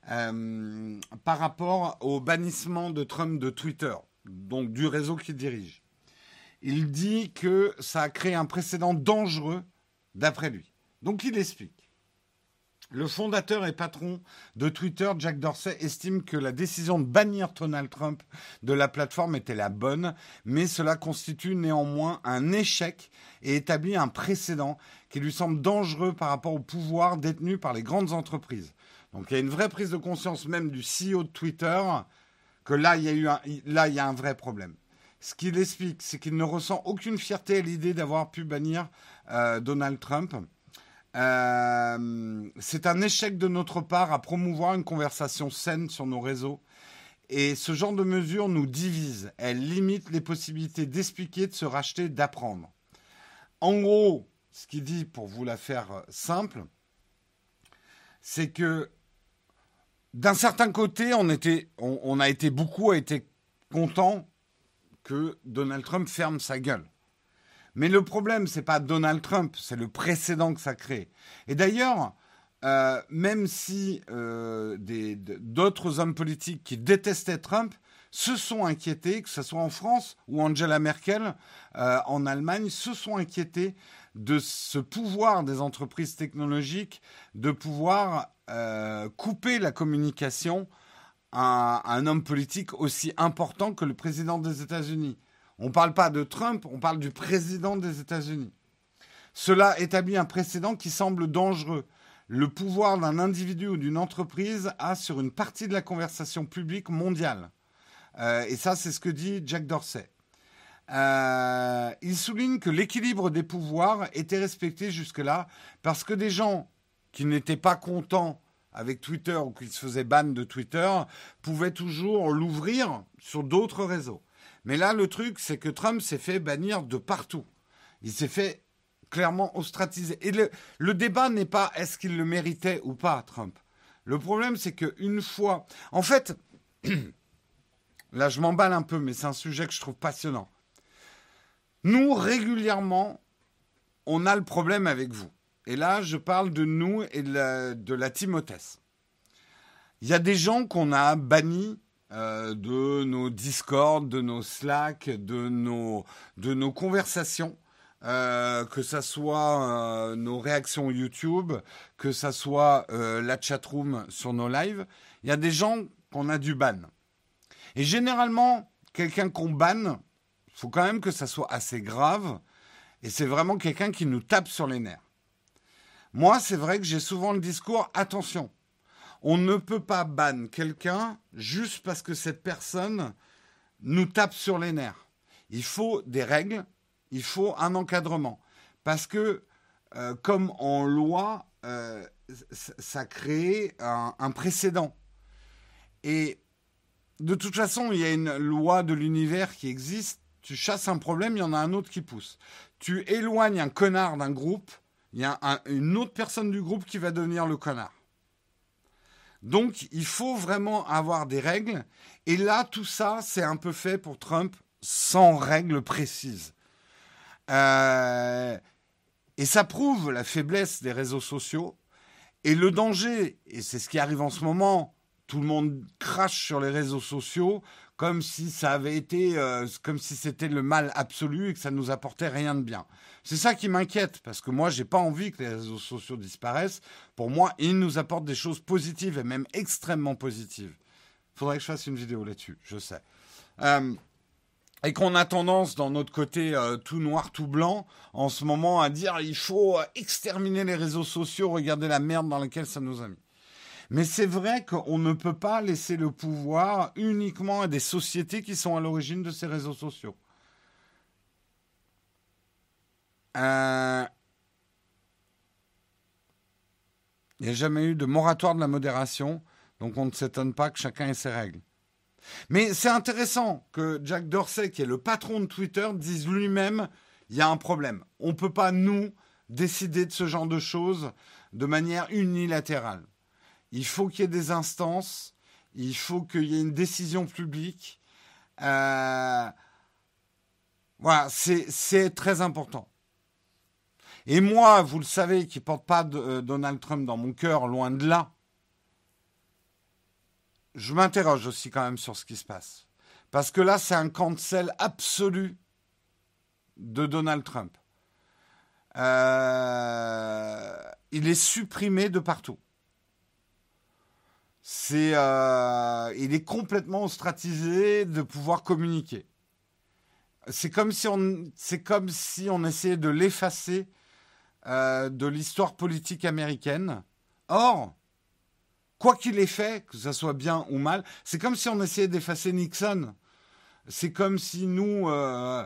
par rapport au bannissement de Trump de Twitter donc du réseau qu'il dirige. Il dit que ça a créé un précédent dangereux d'après lui. Donc il explique. Le fondateur et patron de Twitter, Jack Dorsey, estime que la décision de bannir Donald Trump de la plateforme était la bonne, mais cela constitue néanmoins un échec et établit un précédent qui lui semble dangereux par rapport au pouvoir détenu par les grandes entreprises. Donc il y a une vraie prise de conscience même du CEO de Twitter que là, il y a eu un, là, il y a un vrai problème. Ce qu'il explique, c'est qu'il ne ressent aucune fierté à l'idée d'avoir pu bannir euh, Donald Trump. Euh, c'est un échec de notre part à promouvoir une conversation saine sur nos réseaux. Et ce genre de mesures nous divise. Elle limite les possibilités d'expliquer, de se racheter, d'apprendre. En gros, ce qu'il dit, pour vous la faire simple, c'est que d'un certain côté, on, a été beaucoup a été content que Donald Trump ferme sa gueule. Mais le problème, c'est pas Donald Trump, c'est le précédent que ça crée. Et d'ailleurs, euh, même si euh, d'autres hommes politiques qui détestaient Trump se sont inquiétés, que ce soit en France ou Angela Merkel euh, en Allemagne, se sont inquiétés de ce pouvoir des entreprises technologiques de pouvoir couper la communication un, un homme politique aussi important que le président des États-Unis. On ne parle pas de Trump, on parle du président des États-Unis. Cela établit un précédent qui semble dangereux. Le pouvoir d'un individu ou d'une entreprise a sur une partie de la conversation publique mondiale. Euh, et ça, c'est ce que dit Jack Dorsey. Euh, il souligne que l'équilibre des pouvoirs était respecté jusque-là parce que des gens qui n'étaient pas contents avec Twitter ou qui se faisaient ban de Twitter pouvaient toujours l'ouvrir sur d'autres réseaux. Mais là, le truc, c'est que Trump s'est fait bannir de partout. Il s'est fait clairement ostratisé. Et le, le débat n'est pas est-ce qu'il le méritait ou pas, Trump. Le problème, c'est qu'une fois. En fait, là, je m'emballe un peu, mais c'est un sujet que je trouve passionnant. Nous, régulièrement, on a le problème avec vous. Et là, je parle de nous et de la, de la Timothée. Il y a des gens qu'on a bannis euh, de nos Discord, de nos Slack, de nos, de nos conversations. Euh, que ça soit euh, nos réactions YouTube, que ça soit la chatroom sur nos lives, il y a des gens qu'on a du ban. Et généralement, quelqu'un qu'on banne, il faut quand même que ça soit assez grave, et c'est vraiment quelqu'un qui nous tape sur les nerfs. Moi, c'est vrai que j'ai souvent le discours attention, on ne peut pas ban quelqu'un juste parce que cette personne nous tape sur les nerfs. Il faut des règles, il faut un encadrement. Parce que, euh, comme en loi, euh, ça crée un, précédent. Et de toute façon, il y a une loi de l'univers qui existe. Tu chasses un problème, il y en a un autre qui pousse. Tu éloignes un connard d'un groupe, il y a un, une autre personne du groupe qui va devenir le connard. Donc, il faut vraiment avoir des règles. Et là, tout ça, c'est un peu fait pour Trump sans règles précises. Euh, et ça prouve la faiblesse des réseaux sociaux et le danger, et c'est ce qui arrive en ce moment, tout le monde crache sur les réseaux sociaux comme si ça avait été, euh, comme si c'était le mal absolu et que ça nous apportait rien de bien. C'est ça qui m'inquiète parce que moi, j'ai pas envie que les réseaux sociaux disparaissent. Pour moi, ils nous apportent des choses positives et même extrêmement positives. Faudrait que je fasse une vidéo là-dessus, je sais. Euh, et qu'on a tendance dans notre côté euh, tout noir, tout blanc, en ce moment, à dire il faut exterminer les réseaux sociaux, regardez la merde dans laquelle ça nous a mis. Mais c'est vrai qu'on ne peut pas laisser le pouvoir uniquement à des sociétés qui sont à l'origine de ces réseaux sociaux. Euh... Il n'y a jamais eu de moratoire de la modération, donc on ne s'étonne pas que chacun ait ses règles. Mais c'est intéressant que Jack Dorsey, qui est le patron de Twitter, dise lui-même il y a un problème. On ne peut pas, nous, décider de ce genre de choses de manière unilatérale. Il faut qu'il y ait des instances, il faut qu'il y ait une décision publique. Euh, voilà, c'est très important. Et moi, vous le savez, qui ne porte pas euh, Donald Trump dans mon cœur, loin de là, je m'interroge aussi quand même sur ce qui se passe. Parce que là, c'est un cancel absolu de Donald Trump. Euh, il est supprimé de partout. C'est, euh, il est complètement ostratisé de pouvoir communiquer. C'est comme si on, c'est comme si on essayait de l'effacer euh, de l'histoire politique américaine. Or, quoi qu'il ait fait, que ce soit bien ou mal, c'est comme si on essayait d'effacer Nixon. C'est comme si nous, euh,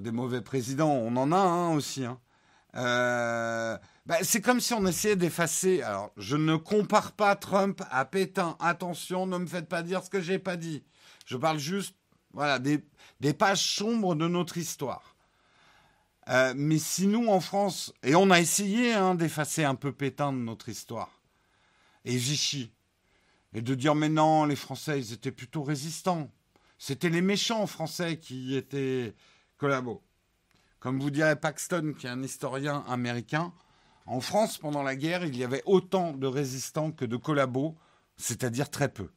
des mauvais présidents, on en a un hein, aussi. Hein. Bah, c'est comme si on essayait d'effacer. Alors, je ne compare pas Trump à Pétain. Attention, ne me faites pas dire ce que j'ai pas dit. Je parle juste, voilà, des, des pages sombres de notre histoire. Euh, mais si nous, en France, et on a essayé hein, d'effacer un peu Pétain de notre histoire, et Vichy, et de dire mais non, les Français, ils étaient plutôt résistants. C'était les méchants Français qui étaient collabos. Comme vous dirait Paxton, qui est un historien américain, en France, pendant la guerre, il y avait autant de résistants que de collabos, c'est-à-dire très peu.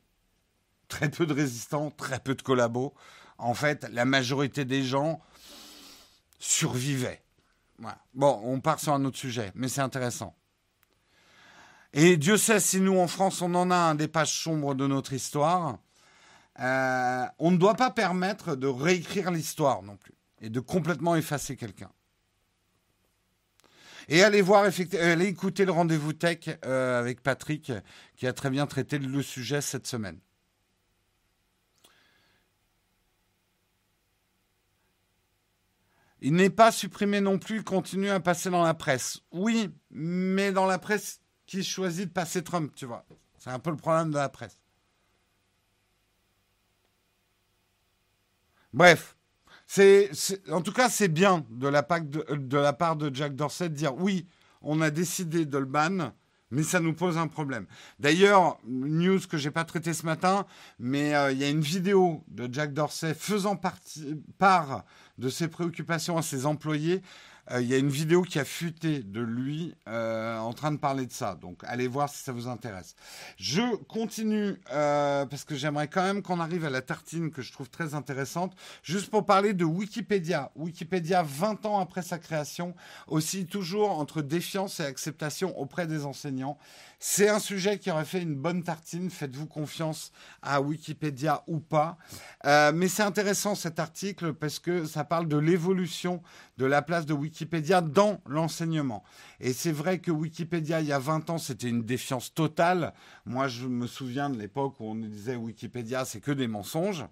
Très peu de résistants, très peu de collabos. En fait, la majorité des gens survivaient. Bon, on part sur un autre sujet, mais c'est intéressant. Et Dieu sait si nous, en France, on en a un des pages sombres de notre histoire. Euh, on ne doit pas permettre de réécrire l'histoire non plus et de complètement effacer quelqu'un. Et allez voir, allez écouter le rendez-vous tech euh, avec Patrick, qui a très bien traité le sujet cette semaine. Il n'est pas supprimé non plus, il continue à passer dans la presse. Oui, mais dans la presse qui choisit de passer Trump, tu vois. C'est un peu le problème de la presse. Bref, c'est, en tout cas, c'est bien de la, part de Jack Dorsey de dire oui, on a décidé de le ban, mais ça nous pose un problème. D'ailleurs, news que j'ai pas traité ce matin, mais euh, il y a une vidéo de Jack Dorsey faisant part de ses préoccupations à ses employés il y a une vidéo qui a fuité de lui euh, en train de parler de ça. Donc allez voir si ça vous intéresse. Je continue euh, parce que j'aimerais quand même qu'on arrive à la tartine que je trouve très intéressante. Juste pour parler de Wikipédia. Wikipédia 20 ans après sa création, aussi toujours entre défiance et acceptation auprès des enseignants. C'est un sujet qui aurait fait une bonne tartine. Faites-vous confiance à Wikipédia ou pas. Euh, mais c'est intéressant cet article parce que ça parle de l'évolution de la place de Wikipédia dans l'enseignement. Et c'est vrai que Wikipédia, il y a 20 ans, c'était une défiance totale. Moi, je me souviens de l'époque où on disait Wikipédia, c'est que des mensonges.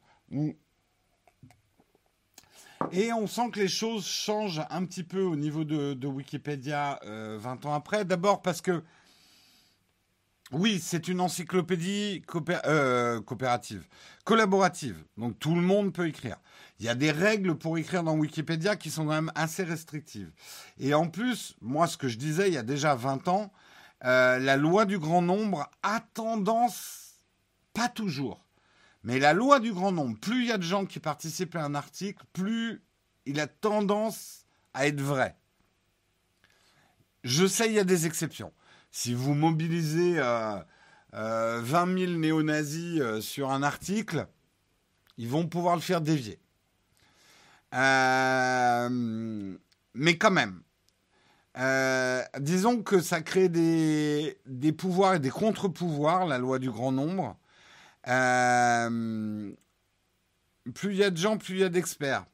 Et on sent que les choses changent un petit peu au niveau de, Wikipédia 20 euh, ans après. D'abord parce que oui, c'est une encyclopédie euh, coopérative, collaborative. Donc tout le monde peut écrire. Il y a des règles pour écrire dans Wikipédia qui sont quand même assez restrictives. Et en plus, moi, ce que je disais il y a déjà 20 ans, euh, la loi du grand nombre a tendance, pas toujours, mais la loi du grand nombre, plus il y a de gens qui participent à un article, plus il a tendance à être vrai. Je sais, il y a des exceptions. Si vous mobilisez 20 000 néo-nazis euh, sur un article, ils vont pouvoir le faire dévier. Euh, mais quand même, euh, disons que ça crée des, pouvoirs et des contre-pouvoirs, la loi du grand nombre. plus il y a de gens, plus il y a d'experts.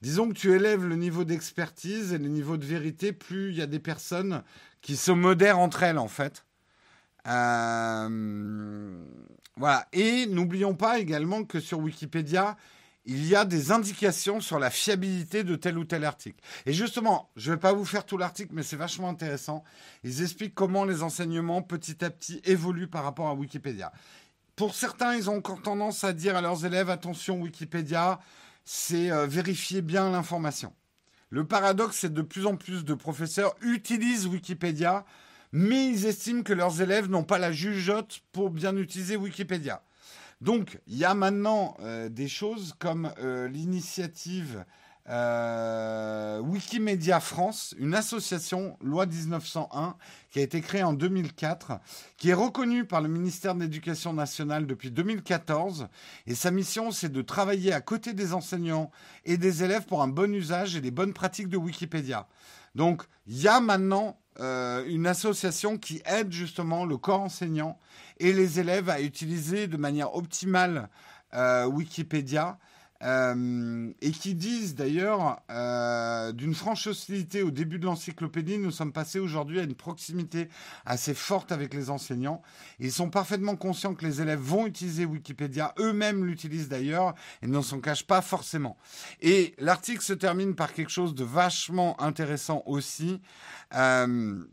Disons que tu élèves le niveau d'expertise et le niveau de vérité, plus il y a des personnes qui se modèrent entre elles, en fait. Euh, voilà. Et n'oublions pas également que sur Wikipédia, il y a des indications sur la fiabilité de tel ou tel article. Et justement, je ne vais pas vous faire tout l'article, mais c'est vachement intéressant. Ils expliquent comment les enseignements, petit à petit, évoluent par rapport à Wikipédia. Pour certains, ils ont encore tendance à dire à leurs élèves, attention, Wikipédia, c'est euh, vérifier bien l'information. Le paradoxe, c'est de plus en plus de professeurs utilisent Wikipédia, mais ils estiment que leurs élèves n'ont pas la jugeote pour bien utiliser Wikipédia. Donc, il y a maintenant euh, des choses comme euh, l'initiative euh, Wikimedia France, une association, loi 1901, qui a été créée en 2004, qui est reconnue par le ministère de l'Éducation nationale depuis 2014. Et sa mission, c'est de travailler à côté des enseignants et des élèves pour un bon usage et des bonnes pratiques de Wikipédia. Donc, il y a maintenant euh, une association qui aide justement le corps enseignant et les élèves à utiliser de manière optimale euh, Wikipédia euh, et qui disent d'ailleurs euh, d'une franche hostilité au début de l'encyclopédie, nous sommes passés aujourd'hui à une proximité assez forte avec les enseignants. Ils sont parfaitement conscients que les élèves vont utiliser Wikipédia, eux-mêmes l'utilisent d'ailleurs et ne s'en cachent pas forcément. Et l'article se termine par quelque chose de vachement intéressant aussi. Euh,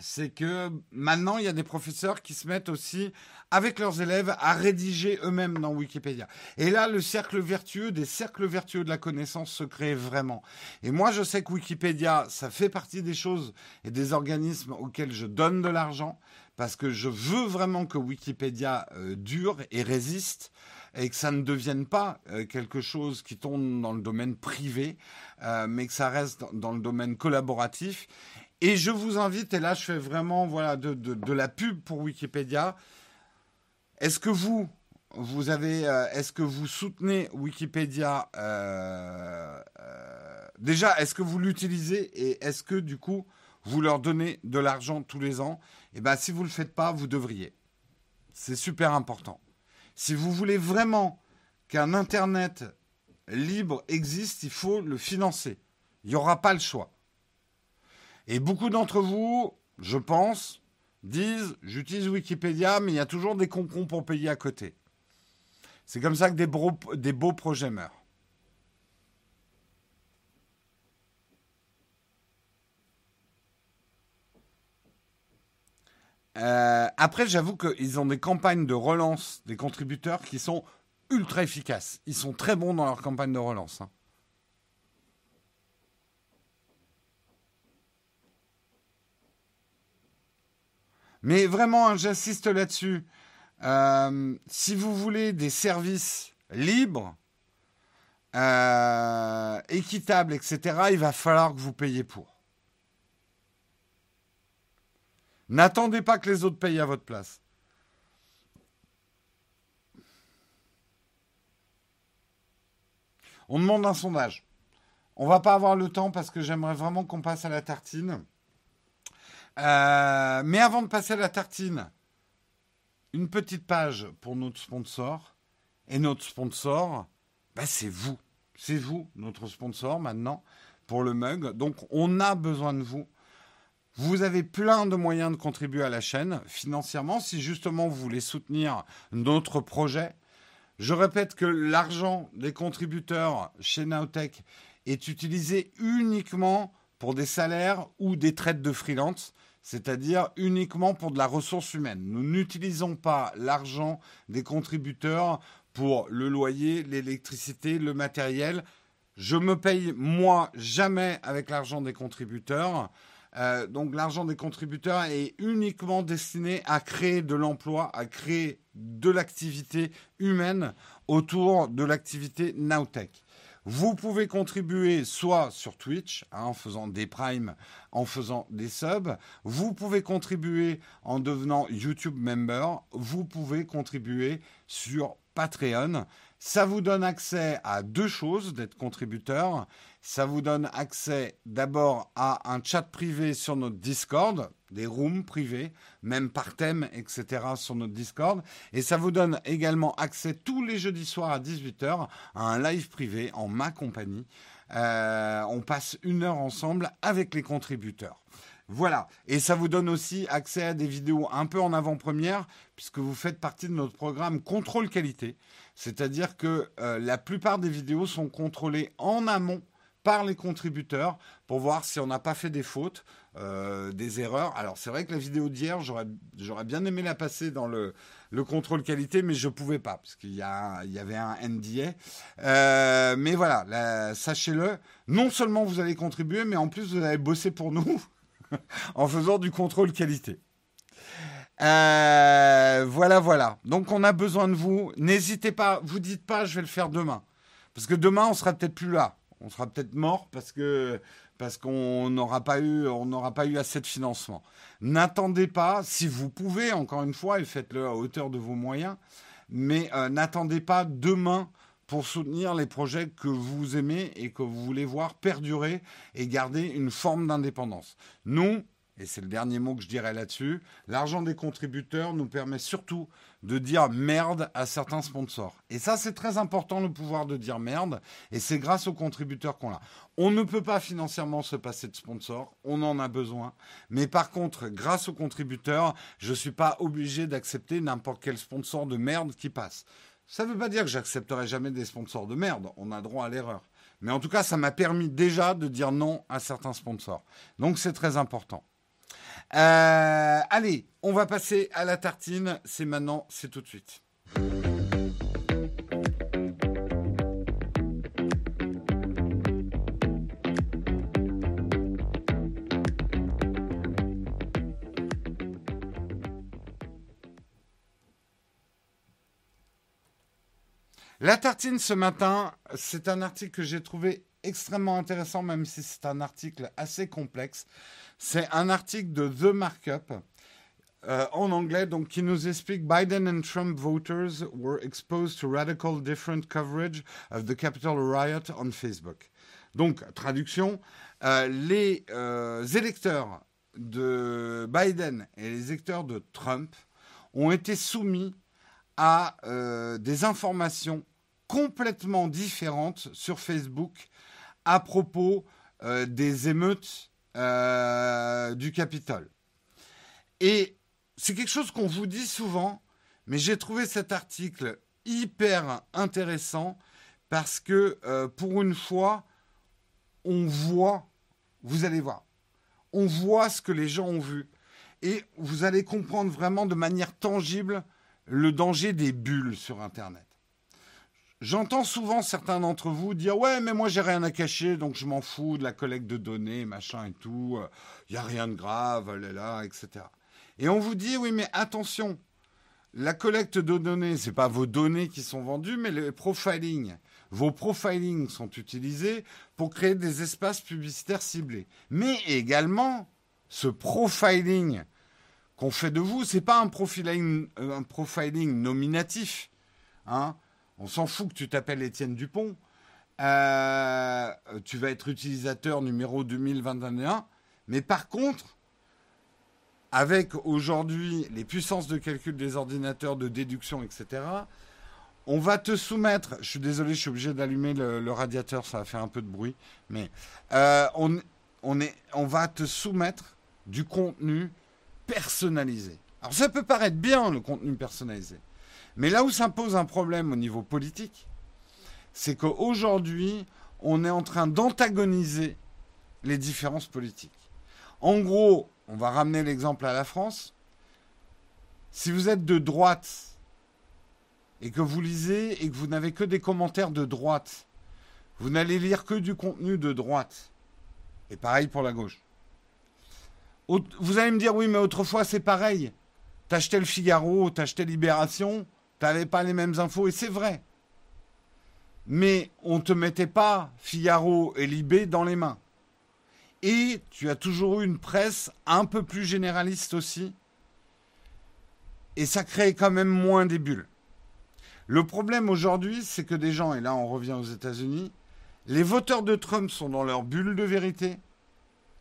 c'est que maintenant, il y a des professeurs qui se mettent aussi avec leurs élèves à rédiger eux-mêmes dans Wikipédia. Et là, le cercle vertueux, des cercles vertueux de la connaissance se crée vraiment. Et moi, je sais que Wikipédia, ça fait partie des choses et des organismes auxquels je donne de l'argent parce que je veux vraiment que Wikipédia euh, dure et résiste et que ça ne devienne pas euh, quelque chose qui tombe dans le domaine privé, euh, mais que ça reste dans le domaine collaboratif. Et je vous invite, et là je fais vraiment voilà, de, de, la pub pour Wikipédia. Est-ce que vous, vous avez, euh, est-ce que vous soutenez Wikipédia euh, euh, Déjà, est-ce que vous l'utilisez et est-ce que du coup vous leur donnez de l'argent tous les ans? Eh bien, si vous ne le faites pas, vous devriez. C'est super important. Si vous voulez vraiment qu'un Internet libre existe, il faut le financer. Il n'y aura pas le choix. Et beaucoup d'entre vous, je pense, disent j'utilise Wikipédia, mais il y a toujours des concons pour payer à côté. C'est comme ça que des beaux, projets meurent. Euh, après, j'avoue qu'ils ont des campagnes de relance des contributeurs qui sont ultra efficaces. Ils sont très bons dans leur campagne de relance. Hein. Mais vraiment, hein, j'insiste là-dessus. Euh, si vous voulez des services libres, euh, équitables, etc., il va falloir que vous payiez pour. N'attendez pas que les autres payent à votre place. On demande un sondage. On va pas avoir le temps parce que j'aimerais vraiment qu'on passe à la tartine. Euh, mais avant de passer à la tartine, une petite page pour notre sponsor. Et notre sponsor, bah, c'est vous. C'est vous, notre sponsor maintenant, pour le mug. Donc on a besoin de vous. Vous avez plein de moyens de contribuer à la chaîne financièrement si justement vous voulez soutenir notre projet. Je répète que l'argent des contributeurs chez Nowtech est utilisé uniquement pour des salaires ou des traites de freelance c'est-à-dire uniquement pour de la ressource humaine. Nous n'utilisons pas l'argent des contributeurs pour le loyer, l'électricité, le matériel. Je me paye moi jamais avec l'argent des contributeurs. Euh, donc l'argent des contributeurs est uniquement destiné à créer de l'emploi, à créer de l'activité humaine autour de l'activité Nowtech. Vous pouvez contribuer soit sur Twitch, hein, en faisant des primes, en faisant des subs. Vous pouvez contribuer en devenant YouTube member. Vous pouvez contribuer sur Patreon. Ça vous donne accès à deux choses d'être contributeur. Ça vous donne accès d'abord à un chat privé sur notre Discord, des rooms privés, même par thème, etc. sur notre Discord. Et ça vous donne également accès tous les jeudis soirs à 18h à un live privé en ma compagnie. Euh, on passe une heure ensemble avec les contributeurs. Voilà. Et ça vous donne aussi accès à des vidéos un peu en avant-première, puisque vous faites partie de notre programme contrôle qualité. C'est-à-dire que euh, la plupart des vidéos sont contrôlées en amont par les contributeurs pour voir si on n'a pas fait des fautes, euh, des erreurs. Alors c'est vrai que la vidéo d'hier, j'aurais bien aimé la passer dans le, contrôle qualité, mais je pouvais pas, parce qu'il y, y, avait un NDA. Euh, mais voilà, sachez-le, non seulement vous allez contribuer, mais en plus vous allez bosser pour nous en faisant du contrôle qualité. Euh, voilà, voilà. Donc on a besoin de vous. N'hésitez pas, vous dites pas, je vais le faire demain. Parce que demain, on sera peut-être plus là on sera peut-être mort parce que parce qu'on n'aura pas eu on n'aura pas eu assez de financement. N'attendez pas, si vous pouvez, encore une fois, et faites-le à hauteur de vos moyens, mais euh, n'attendez pas demain pour soutenir les projets que vous aimez et que vous voulez voir perdurer et garder une forme d'indépendance. Nous, et c'est le dernier mot que je dirais là-dessus, l'argent des contributeurs nous permet surtout de dire merde à certains sponsors. Et ça, c'est très important, le pouvoir de dire merde, et c'est grâce aux contributeurs qu'on a. On ne peut pas financièrement se passer de sponsors, on en a besoin, mais par contre, grâce aux contributeurs, je ne suis pas obligé d'accepter n'importe quel sponsor de merde qui passe. Ça ne veut pas dire que j'accepterai jamais des sponsors de merde, on a droit à l'erreur. Mais en tout cas, ça m'a permis déjà de dire non à certains sponsors. Donc c'est très important. Euh, allez, on va passer à la tartine. C'est maintenant, c'est tout de suite. La tartine ce matin, c'est un article que j'ai trouvé extrêmement intéressant, même si c'est un article assez complexe. C'est un article de The Markup euh, en anglais, donc qui nous explique Biden and Trump voters were exposed to radical different coverage of the Capitol riot on Facebook. Donc, traduction, euh, les euh, électeurs de Biden et les électeurs de Trump ont été soumis à des informations complètement différentes sur Facebook à propos euh, des émeutes euh, du Capitole. Et c'est quelque chose qu'on vous dit souvent, mais j'ai trouvé cet article hyper intéressant parce que euh, pour une fois, on voit, vous allez voir, on voit ce que les gens ont vu. Et vous allez comprendre vraiment de manière tangible le danger des bulles sur Internet. J'entends souvent certains d'entre vous dire ouais mais moi j'ai rien à cacher donc je m'en fous de la collecte de données machin et tout il y a rien de grave là là etc et on vous dit oui mais attention la collecte de données c'est pas vos données qui sont vendues mais le profiling. Vos profilings sont utilisés pour créer des espaces publicitaires ciblés. Mais également ce profiling qu'on fait de vous c'est pas un profiling un profiling nominatif hein on s'en fout que tu t'appelles Étienne Dupont. Euh, tu vas être utilisateur numéro 2021. Mais par contre, avec aujourd'hui les puissances de calcul des ordinateurs, de déduction, etc., on va te soumettre. Je suis désolé, je suis obligé d'allumer le, radiateur, ça va faire un peu de bruit. Mais euh, on, on va te soumettre du contenu personnalisé. Alors ça peut paraître bien le contenu personnalisé. Mais là où ça pose un problème au niveau politique, c'est qu'aujourd'hui, on est en train d'antagoniser les différences politiques. En gros, on va ramener l'exemple à la France. Si vous êtes de droite et que vous lisez et que vous n'avez que des commentaires de droite, vous n'allez lire que du contenu de droite. Et pareil pour la gauche. Vous allez me dire, oui, mais autrefois c'est pareil. T'achetais le Figaro, t'achetais Libération, tu n'avais pas les mêmes infos, et c'est vrai. Mais on ne te mettait pas Figaro et Libé dans les mains. Et tu as toujours eu une presse un peu plus généraliste aussi. Et ça crée quand même moins des bulles. Le problème aujourd'hui, c'est que des gens, et là on revient aux États-Unis, les voteurs de Trump sont dans leur bulle de vérité,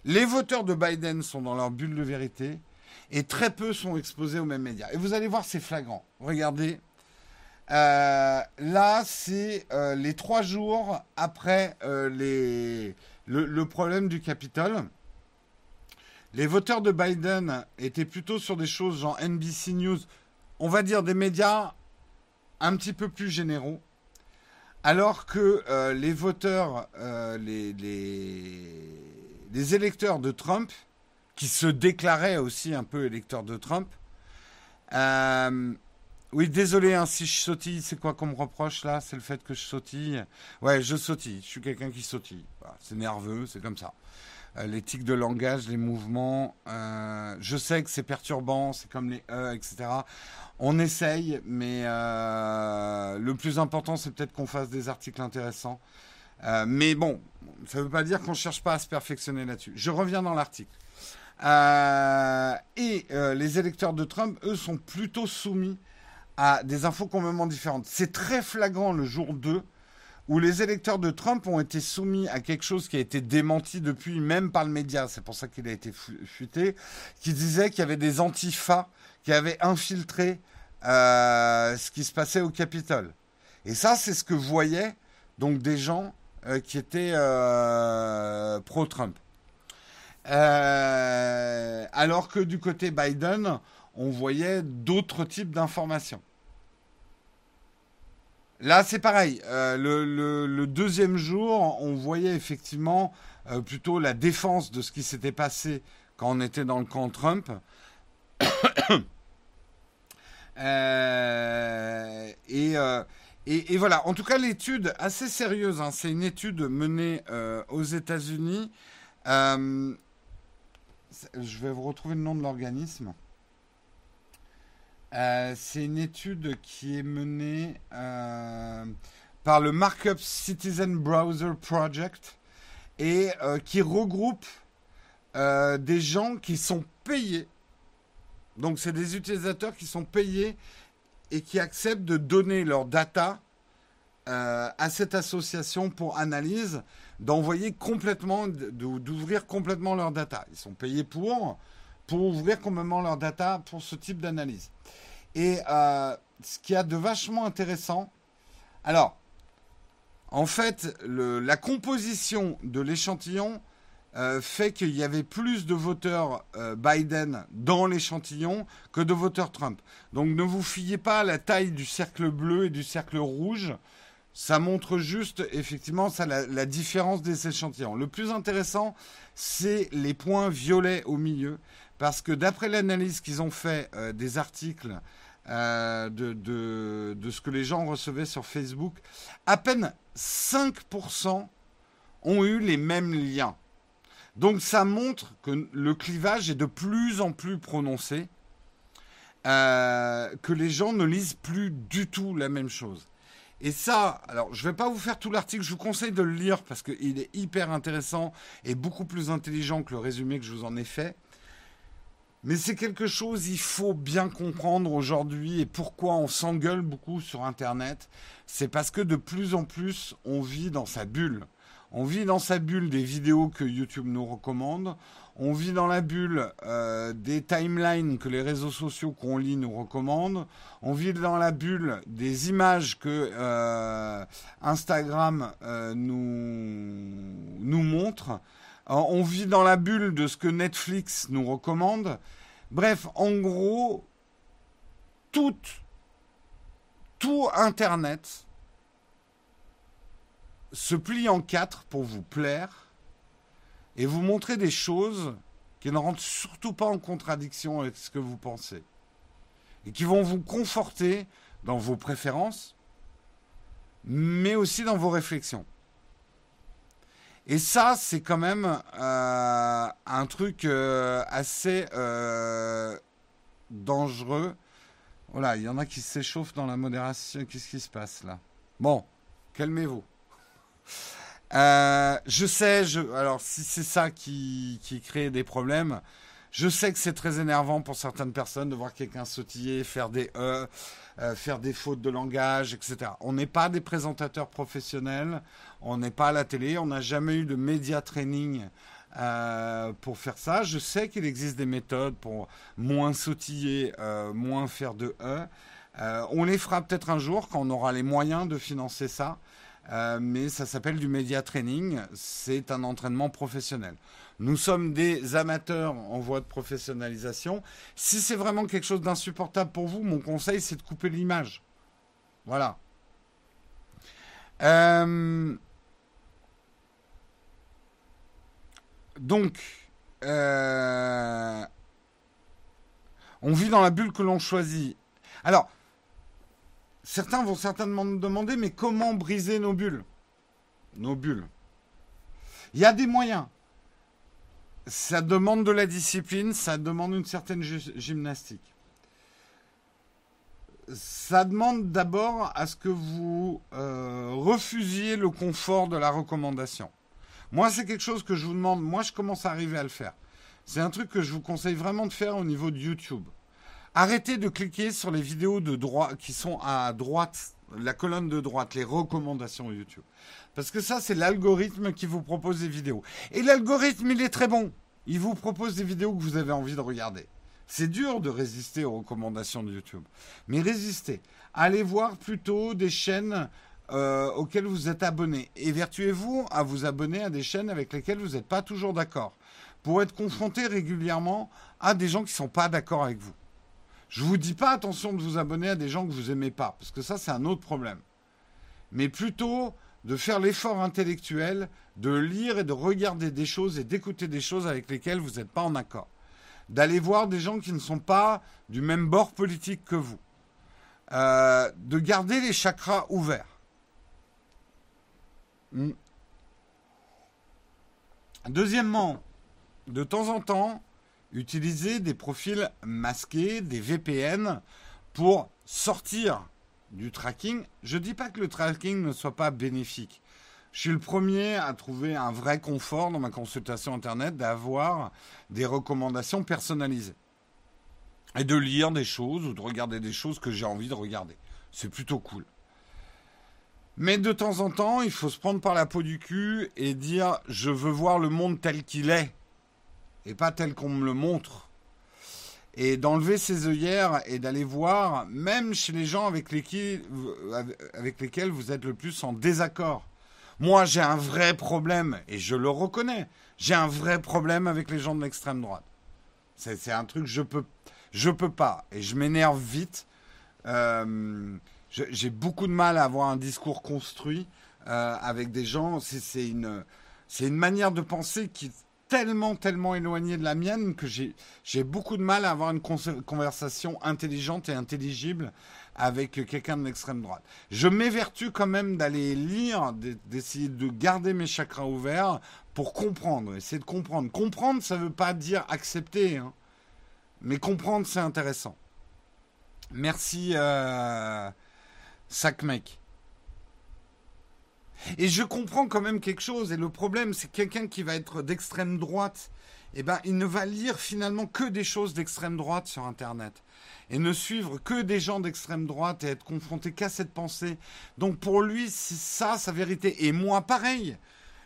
les voteurs de Biden sont dans leur bulle de vérité, et très peu sont exposés aux mêmes médias. Et vous allez voir, c'est flagrant. Regardez, euh, là, c'est euh, les trois jours après euh, le, problème du Capitole. Les voteurs de Biden étaient plutôt sur des choses genre NBC News, on va dire des médias un petit peu plus généraux, alors que les voteurs, les, électeurs de Trump, qui se déclaraient aussi un peu électeurs de Trump, oui, désolé hein, si je sautille, c'est quoi qu'on me reproche là? C'est le fait que je sautille? Ouais, je sautille, je suis quelqu'un qui sautille. c'est nerveux, c'est comme ça. Euh, les tics de langage, les mouvements, euh, je sais que c'est perturbant, c'est comme les E, etc. On essaye, mais euh, le plus important, c'est peut-être qu'on fasse des articles intéressants. mais bon, ça ne veut pas dire qu'on ne cherche pas à se perfectionner là-dessus. Je reviens dans l'article. et les électeurs de Trump, eux, sont plutôt soumis à des infos complètement différentes. C'est très flagrant le jour 2 où les électeurs de Trump ont été soumis à quelque chose qui a été démenti depuis même par le média, c'est pour ça qu'il a été fuité, qui disait qu'il y avait des antifas qui avaient infiltré euh, ce qui se passait au Capitole. Et ça, c'est ce que voyaient donc des gens euh, qui étaient euh, pro-Trump. alors que du côté Biden, on voyait d'autres types d'informations. Là, c'est pareil. Euh, le, deuxième jour, on voyait effectivement euh, plutôt la défense de ce qui s'était passé quand on était dans le camp Trump. Euh, et, voilà. En tout cas, l'étude assez sérieuse. Hein, c'est une étude menée aux États-Unis. je vais vous retrouver le nom de l'organisme. Euh, c'est une étude qui est menée euh, par le Markup Citizen Browser Project et euh, qui regroupe des gens qui sont payés. Donc c'est des utilisateurs qui sont payés et qui acceptent de donner leurs data à cette association pour analyse, d'envoyer complètement, d'ouvrir complètement leurs data. Ils sont payés pour pour ouvrir complètement leurs data pour ce type d'analyse. Et euh, ce qui a de vachement intéressant, alors, En fait, la composition de l'échantillon euh, fait qu'il y avait plus de voteurs euh, Biden dans l'échantillon que de voteurs Trump. Donc ne vous fiez pas à la taille du cercle bleu et du cercle rouge. Ça montre juste effectivement ça, la, différence des échantillons. Le plus intéressant, c'est les points violets au milieu. Parce que d'après l'analyse qu'ils ont fait des articles de, de, ce que les gens recevaient sur Facebook, à peine 5% ont eu les mêmes liens. Donc ça montre que le clivage est de plus en plus prononcé, euh, que les gens ne lisent plus du tout la même chose. Et ça, alors je ne vais pas vous faire tout l'article, je vous conseille de le lire parce qu'il est hyper intéressant et beaucoup plus intelligent que le résumé que je vous en ai fait. Mais c'est quelque chose, il faut bien comprendre aujourd'hui et pourquoi on s'engueule beaucoup sur Internet. C'est parce que de plus en plus, on vit dans sa bulle. On vit dans sa bulle des vidéos que YouTube nous recommande. On vit dans la bulle euh, des timelines que les réseaux sociaux qu'on lit nous recommandent. On vit dans la bulle des images que euh, Instagram euh, nous, nous montre. On vit dans la bulle de ce que Netflix nous recommande. Bref, en gros, tout, tout Internet se plie en quatre pour vous plaire et vous montrer des choses qui ne rentrent surtout pas en contradiction avec ce que vous pensez et qui vont vous conforter dans vos préférences, mais aussi dans vos réflexions. Et ça, c'est quand même euh, un truc euh, assez euh, dangereux. Voilà, il y en a qui s'échauffent dans la modération. Qu'est-ce qui se passe là? Bon, calmez-vous. Je sais, je, alors si c'est ça qui, qui crée des problèmes, je sais que c'est très énervant pour certaines personnes de voir quelqu'un sautiller, faire des E, faire des fautes de langage, etc. On n'est pas des présentateurs professionnels, on n'est pas à la télé, on n'a jamais eu de média training euh, pour faire ça. Je sais qu'il existe des méthodes pour moins sautiller, moins faire de E. on les fera peut-être un jour quand on aura les moyens de financer ça. Euh, mais ça s'appelle du média training. C'est un entraînement professionnel. Nous sommes des amateurs en voie de professionnalisation. Si c'est vraiment quelque chose d'insupportable pour vous, mon conseil, c'est de couper l'image. Voilà. Euh, donc, euh, on vit dans la bulle que l'on choisit. Alors, Certains vont certainement me demander, mais comment briser nos bulles? Nos bulles. Il y a des moyens. Ça demande de la discipline, ça demande une certaine gymnastique. Ça demande d'abord à ce que vous euh, refusiez le confort de la recommandation. Moi, c'est quelque chose que je vous demande. Moi, je commence à arriver à le faire. C'est un truc que je vous conseille vraiment de faire au niveau de YouTube. Arrêtez de cliquer sur les vidéos de qui sont à droite, la colonne de droite, les recommandations YouTube. Parce que ça, c'est l'algorithme qui vous propose des vidéos. Et l'algorithme, il est très bon. Il vous propose des vidéos que vous avez envie de regarder. C'est dur de résister aux recommandations de YouTube. Mais résistez. Allez voir plutôt des chaînes euh, auxquelles vous êtes abonné. Évertuez-vous à vous abonner à des chaînes avec lesquelles vous n'êtes pas toujours d'accord. Pour être confronté régulièrement à des gens qui ne sont pas d'accord avec vous. Je vous dis pas attention de vous abonner à des gens que vous aimez pas, parce que ça c'est un autre problème. Mais plutôt de faire l'effort intellectuel de lire et de regarder des choses et d'écouter des choses avec lesquelles vous n'êtes pas en accord. D'aller voir des gens qui ne sont pas du même bord politique que vous. Euh, de garder les chakras ouverts. Hmm. Deuxièmement, de temps en temps, utiliser des profils masqués, des VPN, pour sortir du tracking. Je ne dis pas que le tracking ne soit pas bénéfique. Je suis le premier à trouver un vrai confort dans ma consultation Internet d'avoir des recommandations personnalisées. Et de lire des choses ou de regarder des choses que j'ai envie de regarder. C'est plutôt cool. Mais de temps en temps, il faut se prendre par la peau du cul et dire je veux voir le monde tel qu'il est et pas tel qu'on me le montre. Et d'enlever ses œillères et d'aller voir, même chez les gens avec lesquels, vous êtes le plus en désaccord. Moi, j'ai un vrai problème, et je le reconnais, j'ai un vrai problème avec les gens de l'extrême droite. C'est un truc, je peux, je peux pas, et je m'énerve vite. Euh, j'ai beaucoup de mal à avoir un discours construit euh, avec des gens. C'est une, une manière de penser qui est tellement, tellement éloignée de la mienne que j'ai beaucoup de mal à avoir une conversation intelligente et intelligible avec quelqu'un de l'extrême droite. Je m'évertue quand même d'aller lire, d'essayer de garder mes chakras ouverts pour comprendre, essayer de comprendre. Comprendre, ça ne veut pas dire accepter, hein. mais comprendre, c'est intéressant. Merci, euh, Sacmec. Et je comprends quand même quelque chose, et le problème, c'est quelqu'un qui va être d'extrême droite, eh ben, il ne va lire finalement que des choses d'extrême droite sur Internet et ne suivre que des gens d'extrême droite et être confronté qu'à cette pensée. Donc pour lui, c'est ça sa vérité. Et moi, pareil.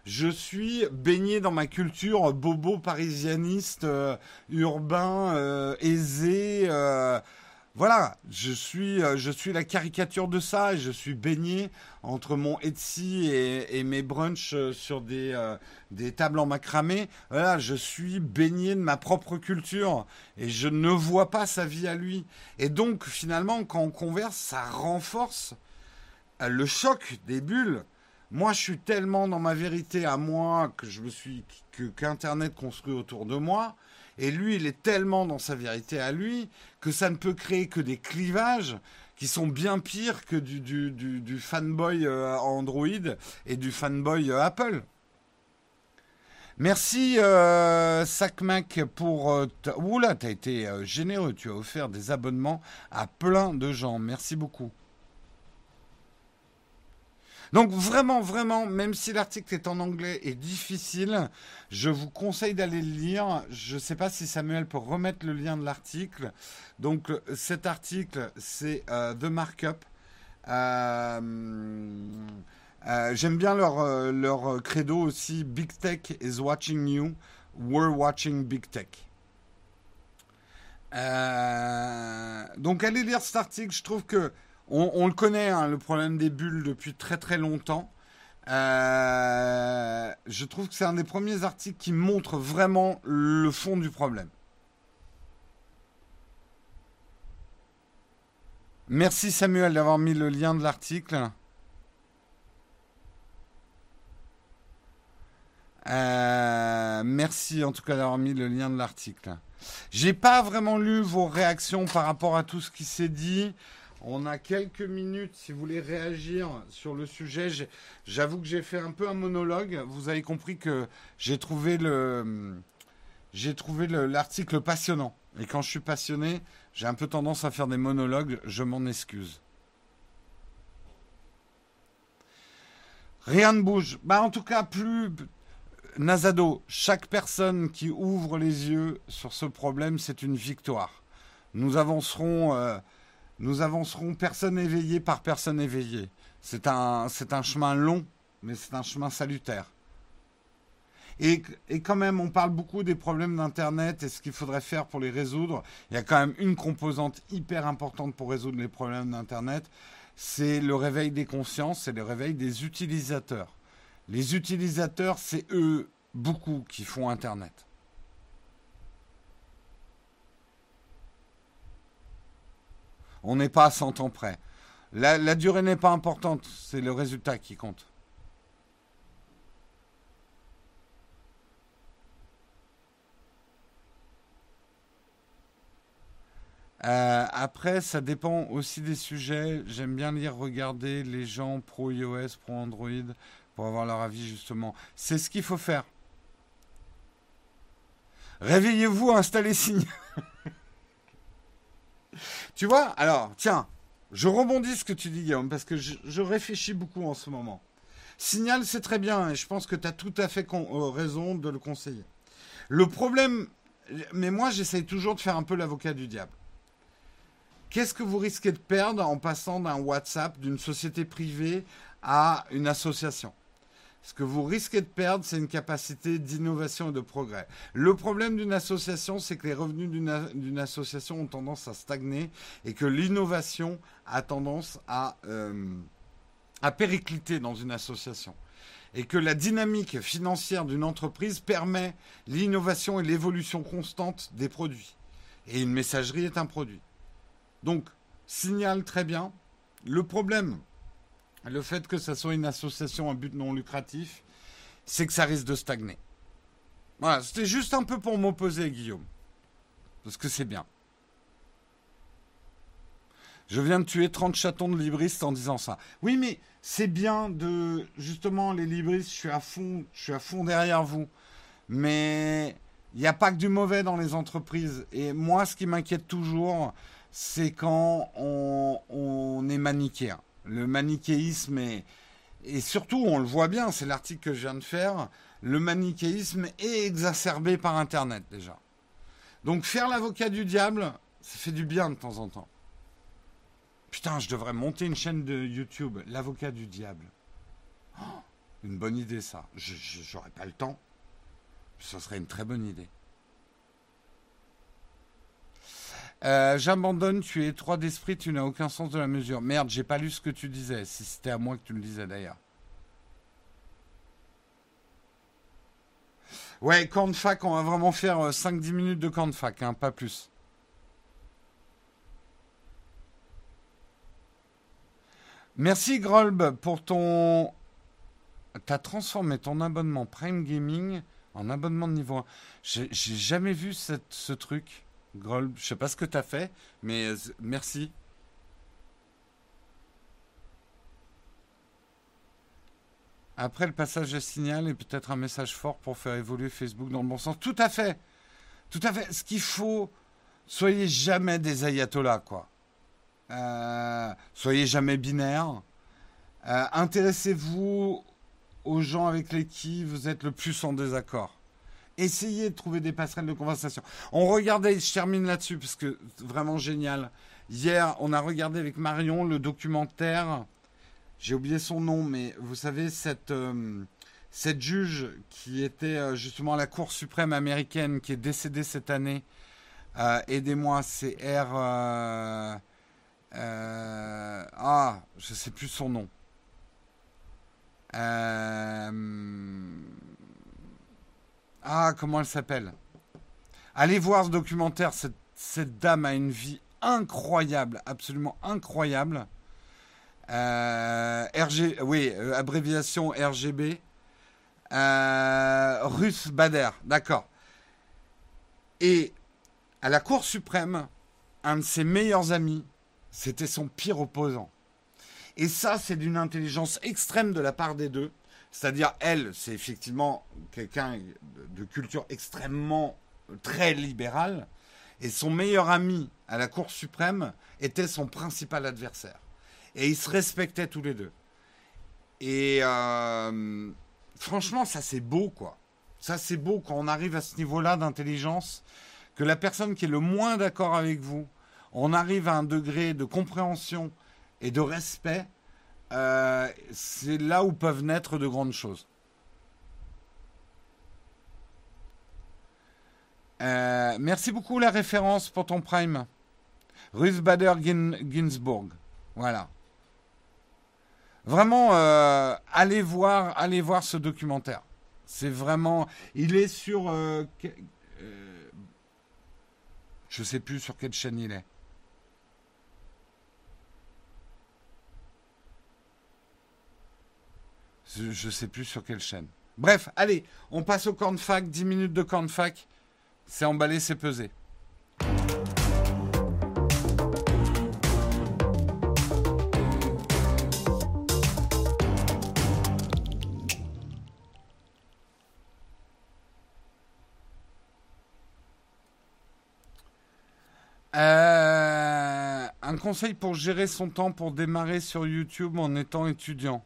Je suis baigné dans ma culture bobo parisianiste, euh, urbain, euh, aisé. Euh, voilà, je suis, euh, je suis la caricature de ça. Je suis baigné entre mon Etsy et, mes brunchs euh, sur des, euh, des tables en macramé. Voilà, je suis baigné de ma propre culture et je ne vois pas sa vie à lui. Et donc, finalement, quand on converse, ça renforce le choc des bulles. Moi, je suis tellement dans ma vérité à moi que je me suis que qu'Internet construit autour de moi et lui, il est tellement dans sa vérité à lui que ça ne peut créer que des clivages qui sont bien pires que du, du, fanboy euh, Android et du fanboy euh, Apple. Merci euh, SacMac pour... Euh, Oula, t'as été généreux, tu as offert des abonnements à plein de gens. Merci beaucoup. Donc vraiment, vraiment, même si l'article est en anglais et difficile, je vous conseille d'aller le lire. Je ne sais pas si Samuel peut remettre le lien de l'article. Donc cet article, c'est euh, The Markup. Euh, euh, j'aime bien leur, leur credo aussi. Big Tech is watching you. We're watching Big Tech. donc allez lire cet article. Je trouve que on, le connaît, hein, le problème des bulles depuis très très longtemps. Euh, je trouve que c'est un des premiers articles qui montre vraiment le fond du problème. Merci Samuel d'avoir mis le lien de l'article. Euh, merci en tout cas d'avoir mis le lien de l'article. J'ai pas vraiment lu vos réactions par rapport à tout ce qui s'est dit. On a quelques minutes si vous voulez réagir sur le sujet. J'avoue que j'ai fait un peu un monologue. Vous avez compris que j'ai trouvé le j'ai trouvé l'article passionnant. Et quand je suis passionné, j'ai un peu tendance à faire des monologues. Je m'en excuse. Rien ne bouge. Bah en tout cas, plus Nazado, chaque personne qui ouvre les yeux sur ce problème, c'est une victoire. Nous avancerons. Euh, nous avancerons personne éveillée par personne éveillée. C'est un, chemin long, mais c'est un chemin salutaire. Et, et, quand même, on parle beaucoup des problèmes d'Internet et ce qu'il faudrait faire pour les résoudre. Il y a quand même une composante hyper importante pour résoudre les problèmes d'Internet, c'est le réveil des consciences, c'est le réveil des utilisateurs. Les utilisateurs, c'est eux, beaucoup, qui font Internet. On n'est pas à 100 ans près. La, durée n'est pas importante, c'est le résultat qui compte. Euh, après, ça dépend aussi des sujets. J'aime bien lire, regarder les gens pro iOS, pro Android, pour avoir leur avis justement. C'est ce qu'il faut faire. Réveillez-vous, installez Signe. Tu vois, alors, tiens, je rebondis ce que tu dis, Guillaume, parce que je, réfléchis beaucoup en ce moment. Signal, c'est très bien, et je pense que tu as tout à fait euh, raison de le conseiller. Le problème, mais moi, j'essaye toujours de faire un peu l'avocat du diable. Qu'est-ce que vous risquez de perdre en passant d'un WhatsApp, d'une société privée, à une association? Ce que vous risquez de perdre, c'est une capacité d'innovation et de progrès. Le problème d'une association, c'est que les revenus d'une association ont tendance à stagner et que l'innovation a tendance à, euh, à péricliter dans une association. et que la dynamique financière d'une entreprise permet l'innovation et l'évolution constante des produits. Et une messagerie est un produit. Donc, signale très bien. Le problème, le fait que ça soit une association à but non lucratif, c'est que ça risque de stagner. Voilà, c'était juste un peu pour m'opposer, Guillaume. Parce que c'est bien. Je viens de tuer 30 chatons de libristes en disant ça. Oui, mais c'est bien de. Justement, les libristes, je suis à fond, je suis à fond derrière vous. Mais il n'y a pas que du mauvais dans les entreprises. Et moi, ce qui m'inquiète toujours, c'est quand on, on, est manichéen. Le manichéisme est. Et surtout, on le voit bien, c'est l'article que je viens de faire, le manichéisme est exacerbé par Internet déjà. Donc faire l'avocat du diable, ça fait du bien de temps en temps. Putain, je devrais monter une chaîne de YouTube, l'avocat du diable. Oh, une bonne idée ça. Je n'aurais pas le temps. Ce serait une très bonne idée. Euh, j'abandonne, tu es étroit d'esprit, tu n'as aucun sens de la mesure. Merde, j'ai pas lu ce que tu disais. Si c'était à moi que tu le disais d'ailleurs. Ouais, camp fac, on va vraiment faire 5-10 euh, minutes de camp fac, hein, pas plus. Merci Grolb pour ton... T'as transformé ton abonnement Prime Gaming en abonnement de niveau 1. J'ai jamais vu ce truc. Grolb, je sais pas ce que t'as fait, mais euh, merci. Après le passage de signal et peut-être un message fort pour faire évoluer Facebook dans le bon sens. Tout à fait. Tout à fait. Ce qu'il faut, soyez jamais des ayatollahs, quoi. Euh, soyez jamais binaires. Euh, intéressez-vous aux gens avec lesquels vous êtes le plus en désaccord. Essayez de trouver des passerelles de conversation. On regardait, je termine là-dessus parce que vraiment génial. Hier, on a regardé avec Marion le documentaire j'ai oublié son nom, mais vous savez, cette, euh, juge qui était euh, justement à la Cour suprême américaine, qui est décédée cette année, euh, aidez-moi, c'est R. ah, je ne sais plus son nom. Ah, comment elle s'appelle? Allez voir ce documentaire, cette, dame a une vie incroyable, absolument incroyable. Euh, RG, oui, euh, abréviation RGB. Euh, Ruth Bader, d'accord. Et à la Cour suprême, un de ses meilleurs amis, c'était son pire opposant. Et ça, c'est d'une intelligence extrême de la part des deux. C'est-à-dire, elle, c'est effectivement quelqu'un de culture extrêmement très libérale. Et son meilleur ami à la Cour suprême était son principal adversaire. Et ils se respectaient tous les deux. Et euh, franchement, ça c'est beau, quoi. Ça c'est beau quand on arrive à ce niveau-là d'intelligence, que la personne qui est le moins d'accord avec vous, on arrive à un degré de compréhension et de respect. Euh, c'est là où peuvent naître de grandes choses. Euh, merci beaucoup la référence pour ton prime. Ruth Bader Ginsburg. Voilà. Vraiment, euh, allez voir, allez voir ce documentaire. C'est vraiment, il est sur, je sais plus sur quelle chaîne il est. Je sais plus sur quelle chaîne. Bref, allez, on passe au de fac. 10 minutes de de fac. C'est emballé, c'est pesé. Euh, un conseil pour gérer son temps pour démarrer sur YouTube en étant étudiant.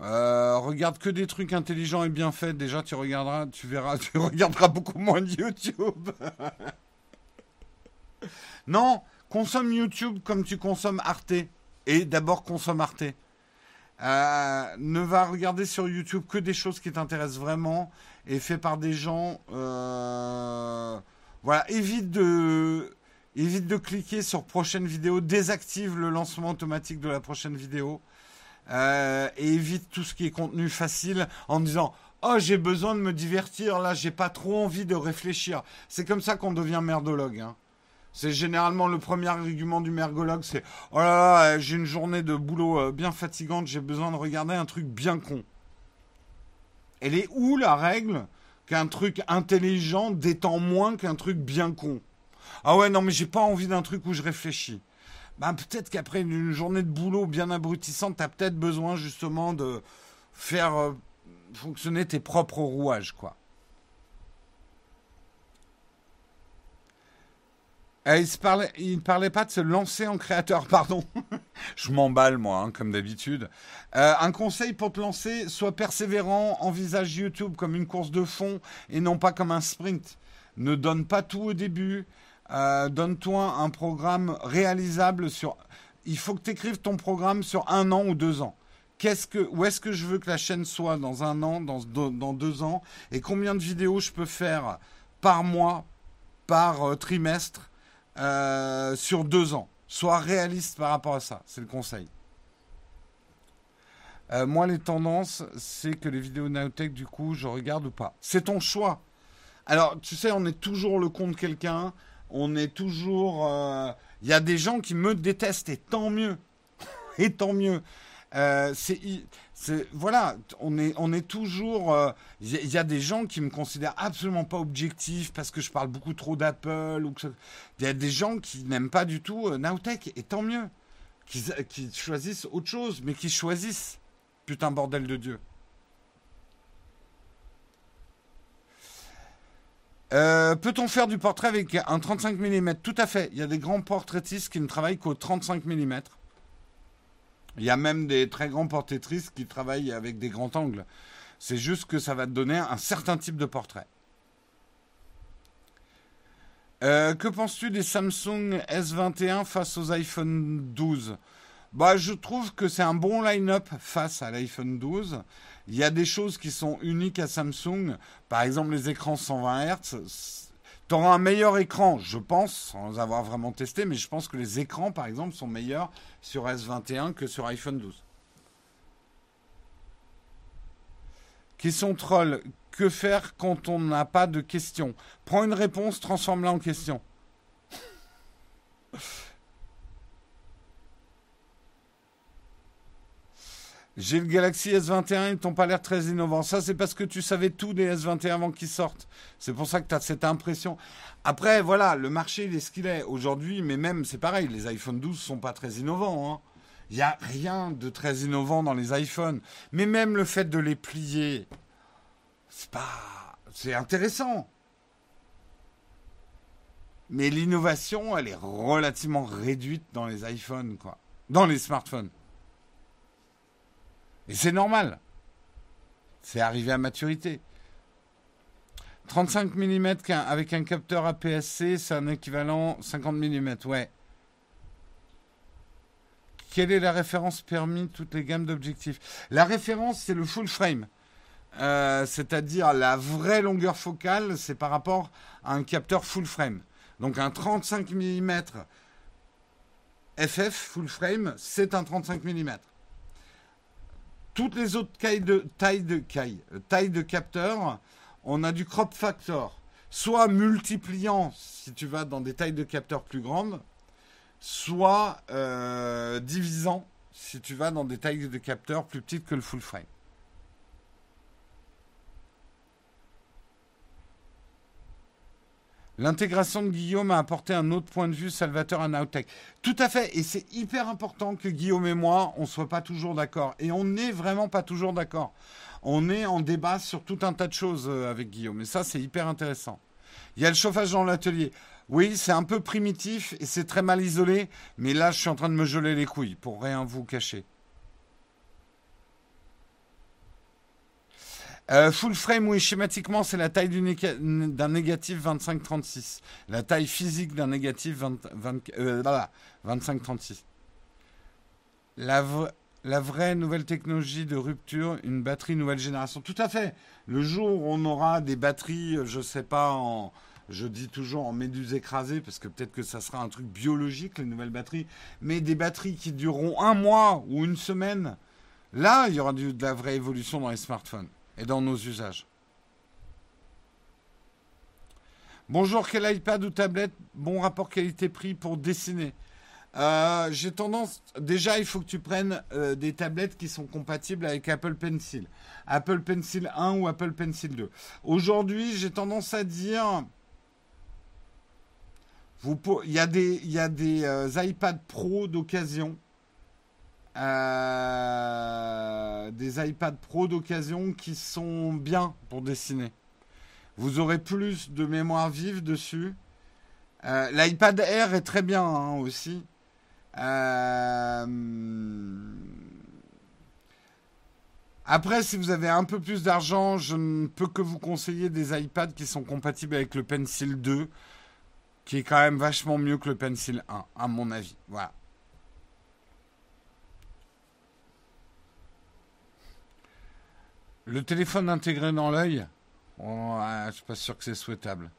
Euh, regarde que des trucs intelligents et bien faits. Déjà, tu regarderas, tu verras, tu regarderas beaucoup moins de YouTube. non, consomme YouTube comme tu consommes Arte. Et d'abord, consomme Arte. Euh, ne va regarder sur YouTube que des choses qui t'intéressent vraiment et fait par des gens. Euh, voilà, évite de, évite de cliquer sur prochaine vidéo, désactive le lancement automatique de la prochaine vidéo. Euh, et évite tout ce qui est contenu facile en disant Oh, j'ai besoin de me divertir, là, j'ai pas trop envie de réfléchir. C'est comme ça qu'on devient merdologue. Hein. C'est généralement le premier argument du mergologue, c'est Oh là là, j'ai une journée de boulot euh, bien fatigante, j'ai besoin de regarder un truc bien con. Elle est où la règle qu'un truc intelligent détend moins qu'un truc bien con? Ah ouais, non, mais j'ai pas envie d'un truc où je réfléchis. Ben, peut-être qu'après une journée de boulot bien abrutissante, tu as peut-être besoin justement de faire euh, fonctionner tes propres rouages, quoi. Euh, il ne parlait, parlait pas de se lancer en créateur, pardon. Je m'emballe, moi, hein, comme d'habitude. Euh, un conseil pour te lancer, sois persévérant, envisage YouTube comme une course de fond et non pas comme un sprint. Ne donne pas tout au début. Euh, donne-toi un programme réalisable sur... Il faut que tu écrives ton programme sur un an ou deux ans. Où est-ce que je veux que la chaîne soit dans un an, dans, deux ans, et combien de vidéos je peux faire par mois, par trimestre euh, sur deux ans? Sois réaliste par rapport à ça, c'est le conseil. Euh, moi, les tendances, c'est que les vidéos Naotech, du coup, je regarde ou pas. C'est ton choix. Alors, tu sais, on est toujours le compte de quelqu'un. On est toujours. Euh, il y a des gens qui me détestent, et tant mieux. et tant mieux. Euh, c'est, voilà, on est, on est toujours. Il euh, y, a des gens qui me considèrent absolument pas objectif parce que je parle beaucoup trop d'Apple ou Il y a des gens qui n'aiment pas du tout euh, Nowtech et tant mieux, qui, qui choisissent autre chose, mais qui choisissent. Putain bordel de Dieu. Peut-on faire du portrait avec un 35 mm Tout à fait. Il y a des grands portraitistes qui ne travaillent qu'au 35 mm. Il y a même des très grands portraitristes qui travaillent avec des grands angles. C'est juste que ça va te donner un certain type de portrait. Euh, que penses-tu des Samsung S21 face aux iPhone 12 bah, Je trouve que c'est un bon line-up face à l'iPhone 12. Il y a des choses qui sont uniques à Samsung. Par exemple, les écrans 120 Hz tu auras un meilleur écran, je pense, sans avoir vraiment testé, mais je pense que les écrans, par exemple, sont meilleurs sur S21 que sur iPhone 12. Question troll. Que faire quand on n'a pas de questions? Prends une réponse, transforme-la en question. J'ai le Galaxy S21, ils t'ont pas l'air très innovants. Ça, c'est parce que tu savais tout des S21 avant qu'ils sortent. C'est pour ça que tu as cette impression. Après, voilà, le marché, il est ce qu'il est. Aujourd'hui, mais même, c'est pareil, les iPhone 12 sont pas très innovants. Hein. Il n'y a rien de très innovant dans les iPhones. Mais même le fait de les plier, c'est pas. C'est intéressant. Mais l'innovation, elle est relativement réduite dans les iPhones, quoi. Dans les smartphones. Et c'est normal. C'est arrivé à maturité. 35 mm avec un capteur APS-C, c'est un équivalent 50 mm, ouais. Quelle est la référence permis toutes les gammes d'objectifs? La référence, c'est le full frame. Euh, c'est-à-dire la vraie longueur focale, c'est par rapport à un capteur full frame. Donc un 35 mm FF full frame, c'est un 35 mm toutes les autres tailles de, taille de, taille, de capteurs, on a du crop factor. Soit multipliant si tu vas dans des tailles de capteurs plus grandes, soit euh, divisant si tu vas dans des tailles de capteurs plus petites que le full frame. L'intégration de Guillaume a apporté un autre point de vue salvateur à Nowtech. Tout à fait, et c'est hyper important que Guillaume et moi, on ne soit pas toujours d'accord. Et on n'est vraiment pas toujours d'accord. On est en débat sur tout un tas de choses euh, avec Guillaume, et ça, c'est hyper intéressant. Il y a le chauffage dans l'atelier. Oui, c'est un peu primitif et c'est très mal isolé, mais là, je suis en train de me geler les couilles, pour rien vous cacher. Euh, full frame, oui, schématiquement, c'est la taille d'un négatif 25-36. La taille physique d'un négatif 25-36. Euh, la, la vraie nouvelle technologie de rupture, une batterie nouvelle génération. Tout à fait. Le jour où on aura des batteries, euh, je sais pas, en, je dis toujours en méduse écrasée, parce que peut-être que ça sera un truc biologique, les nouvelles batteries, mais des batteries qui dureront un mois ou une semaine Là, il y aura de la vraie évolution dans les smartphones et dans nos usages. Bonjour, quel iPad ou tablette Bon rapport qualité-prix pour dessiner? Euh, j'ai tendance. Déjà, il faut que tu prennes euh, des tablettes qui sont compatibles avec Apple Pencil. Apple Pencil 1 ou Apple Pencil 2. Aujourd'hui, j'ai tendance à dire. Il y a des, des euh, iPad Pro d'occasion. Des iPad Pro d'occasion qui sont bien pour dessiner. Vous aurez plus de mémoire vive dessus. Euh, L'iPad Air est très bien hein, aussi. Euh, après, si vous avez un peu plus d'argent, je ne peux que vous conseiller des iPads qui sont compatibles avec le Pencil 2, qui est quand même vachement mieux que le Pencil 1, à mon avis. Voilà. Le téléphone intégré dans l'œil Oh, je suis pas sûr que c'est souhaitable.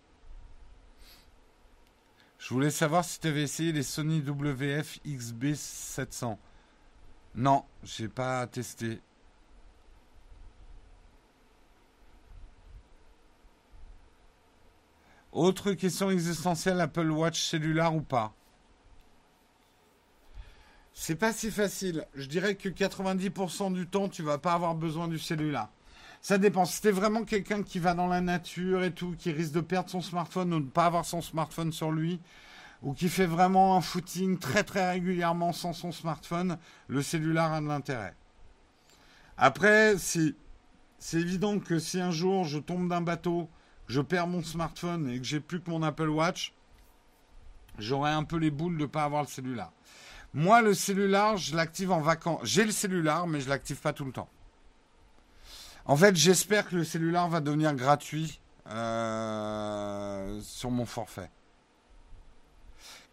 Je voulais savoir si tu avais essayé les Sony WF XB700. Non, j'ai pas testé. Autre question existentielle, Apple Watch cellulaire ou pas? C'est pas si facile. Je dirais que 90% du temps, tu vas pas avoir besoin du cellulaire. Ça dépend. Si t'es vraiment quelqu'un qui va dans la nature et tout, qui risque de perdre son smartphone ou de ne pas avoir son smartphone sur lui, ou qui fait vraiment un footing très très régulièrement sans son smartphone, le cellulaire a de l'intérêt. Après, c'est, évident que si un jour je tombe d'un bateau, je perds mon smartphone et que j'ai plus que mon Apple Watch, j'aurai un peu les boules de ne pas avoir le cellulaire. Moi, le cellulaire, je l'active en vacances. J'ai le cellulaire, mais je l'active pas tout le temps. En fait, j'espère que le cellulaire va devenir gratuit euh, sur mon forfait.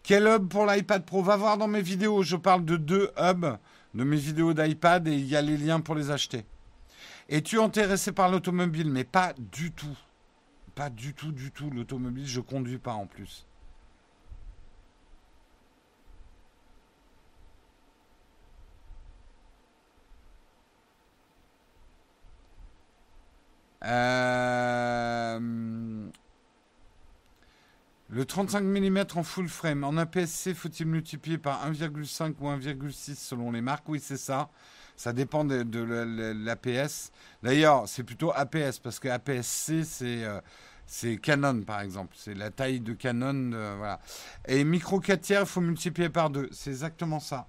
Quel hub pour l'iPad Pro? Va voir dans mes vidéos, je parle de deux hubs de mes vidéos d'iPad et il y a les liens pour les acheter. Es-tu intéressé par l'automobile? Mais pas du tout. Pas du tout, du tout. L'automobile, je conduis pas en plus. Euh, le 35 mm en full frame, en APS-C, faut-il multiplier par 1,5 ou 1,6 selon les marques? Oui, c'est ça. Ça dépend de, l'APS. D'ailleurs, c'est plutôt APS parce que APS-C, euh, c'est Canon, par exemple. C'est la taille de Canon. voilà. Et micro 4 tiers, il faut multiplier par 2. C'est exactement ça.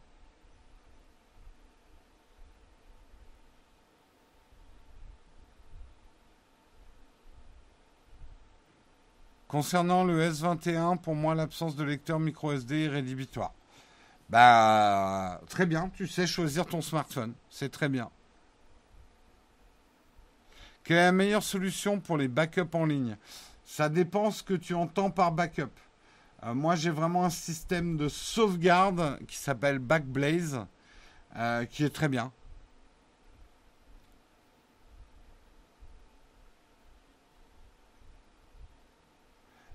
Concernant le S21, pour moi, l'absence de lecteur micro SD est rédhibitoire. Bah, très bien, tu sais choisir ton smartphone. C'est très bien. Quelle est la meilleure solution pour les backups en ligne? Ça dépend ce que tu entends par backup. Euh, moi, j'ai vraiment un système de sauvegarde qui s'appelle Backblaze, euh, qui est très bien.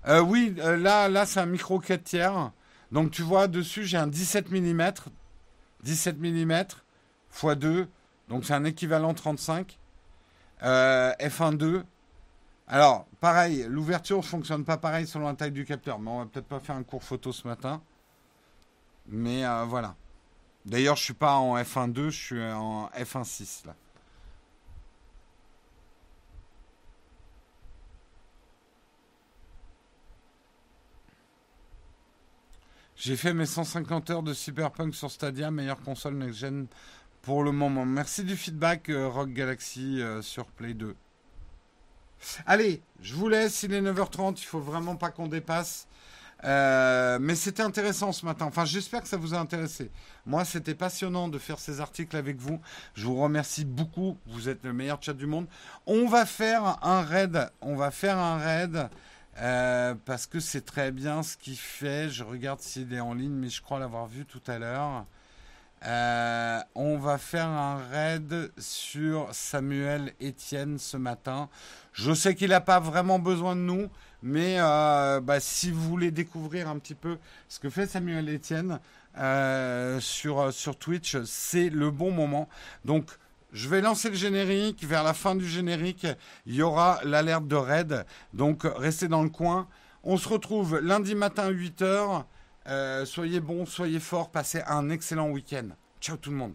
Euh, oui, euh, là, là c'est un micro 4 tiers. Donc tu vois, dessus, j'ai un 17 mm. 17 mm x 2. Donc c'est un équivalent 35. Euh, F1.2. Alors, pareil, l'ouverture ne fonctionne pas pareil selon la taille du capteur. Mais on va peut-être pas faire un cours photo ce matin. Mais voilà. D'ailleurs, je suis pas en F1.2, je suis en F1.6 là. J'ai fait mes 150 heures de Cyberpunk sur Stadia, meilleure console next-gen pour le moment. Merci du feedback, euh, Rock Galaxy euh, sur Play 2. Allez, je vous laisse, il est 9h30, il faut vraiment pas qu'on dépasse. Euh, mais c'était intéressant ce matin. Enfin, j'espère que ça vous a intéressé. Moi, c'était passionnant de faire ces articles avec vous. Je vous remercie beaucoup. Vous êtes le meilleur chat du monde. On va faire un raid. On va faire un raid. Euh, parce que c'est très bien ce qu'il fait. Je regarde s'il est en ligne, mais je crois l'avoir vu tout à l'heure. Euh, on va faire un raid sur Samuel Etienne ce matin. Je sais qu'il n'a pas vraiment besoin de nous, mais euh, bah, si vous voulez découvrir un petit peu ce que fait Samuel Etienne sur, sur Twitch, c'est le bon moment. Donc, Je vais lancer le générique. Vers la fin du générique, il y aura l'alerte de raid. Donc, restez dans le coin. On se retrouve lundi matin 8h. Euh, soyez bons, soyez forts, passez un excellent week-end. Ciao tout le monde.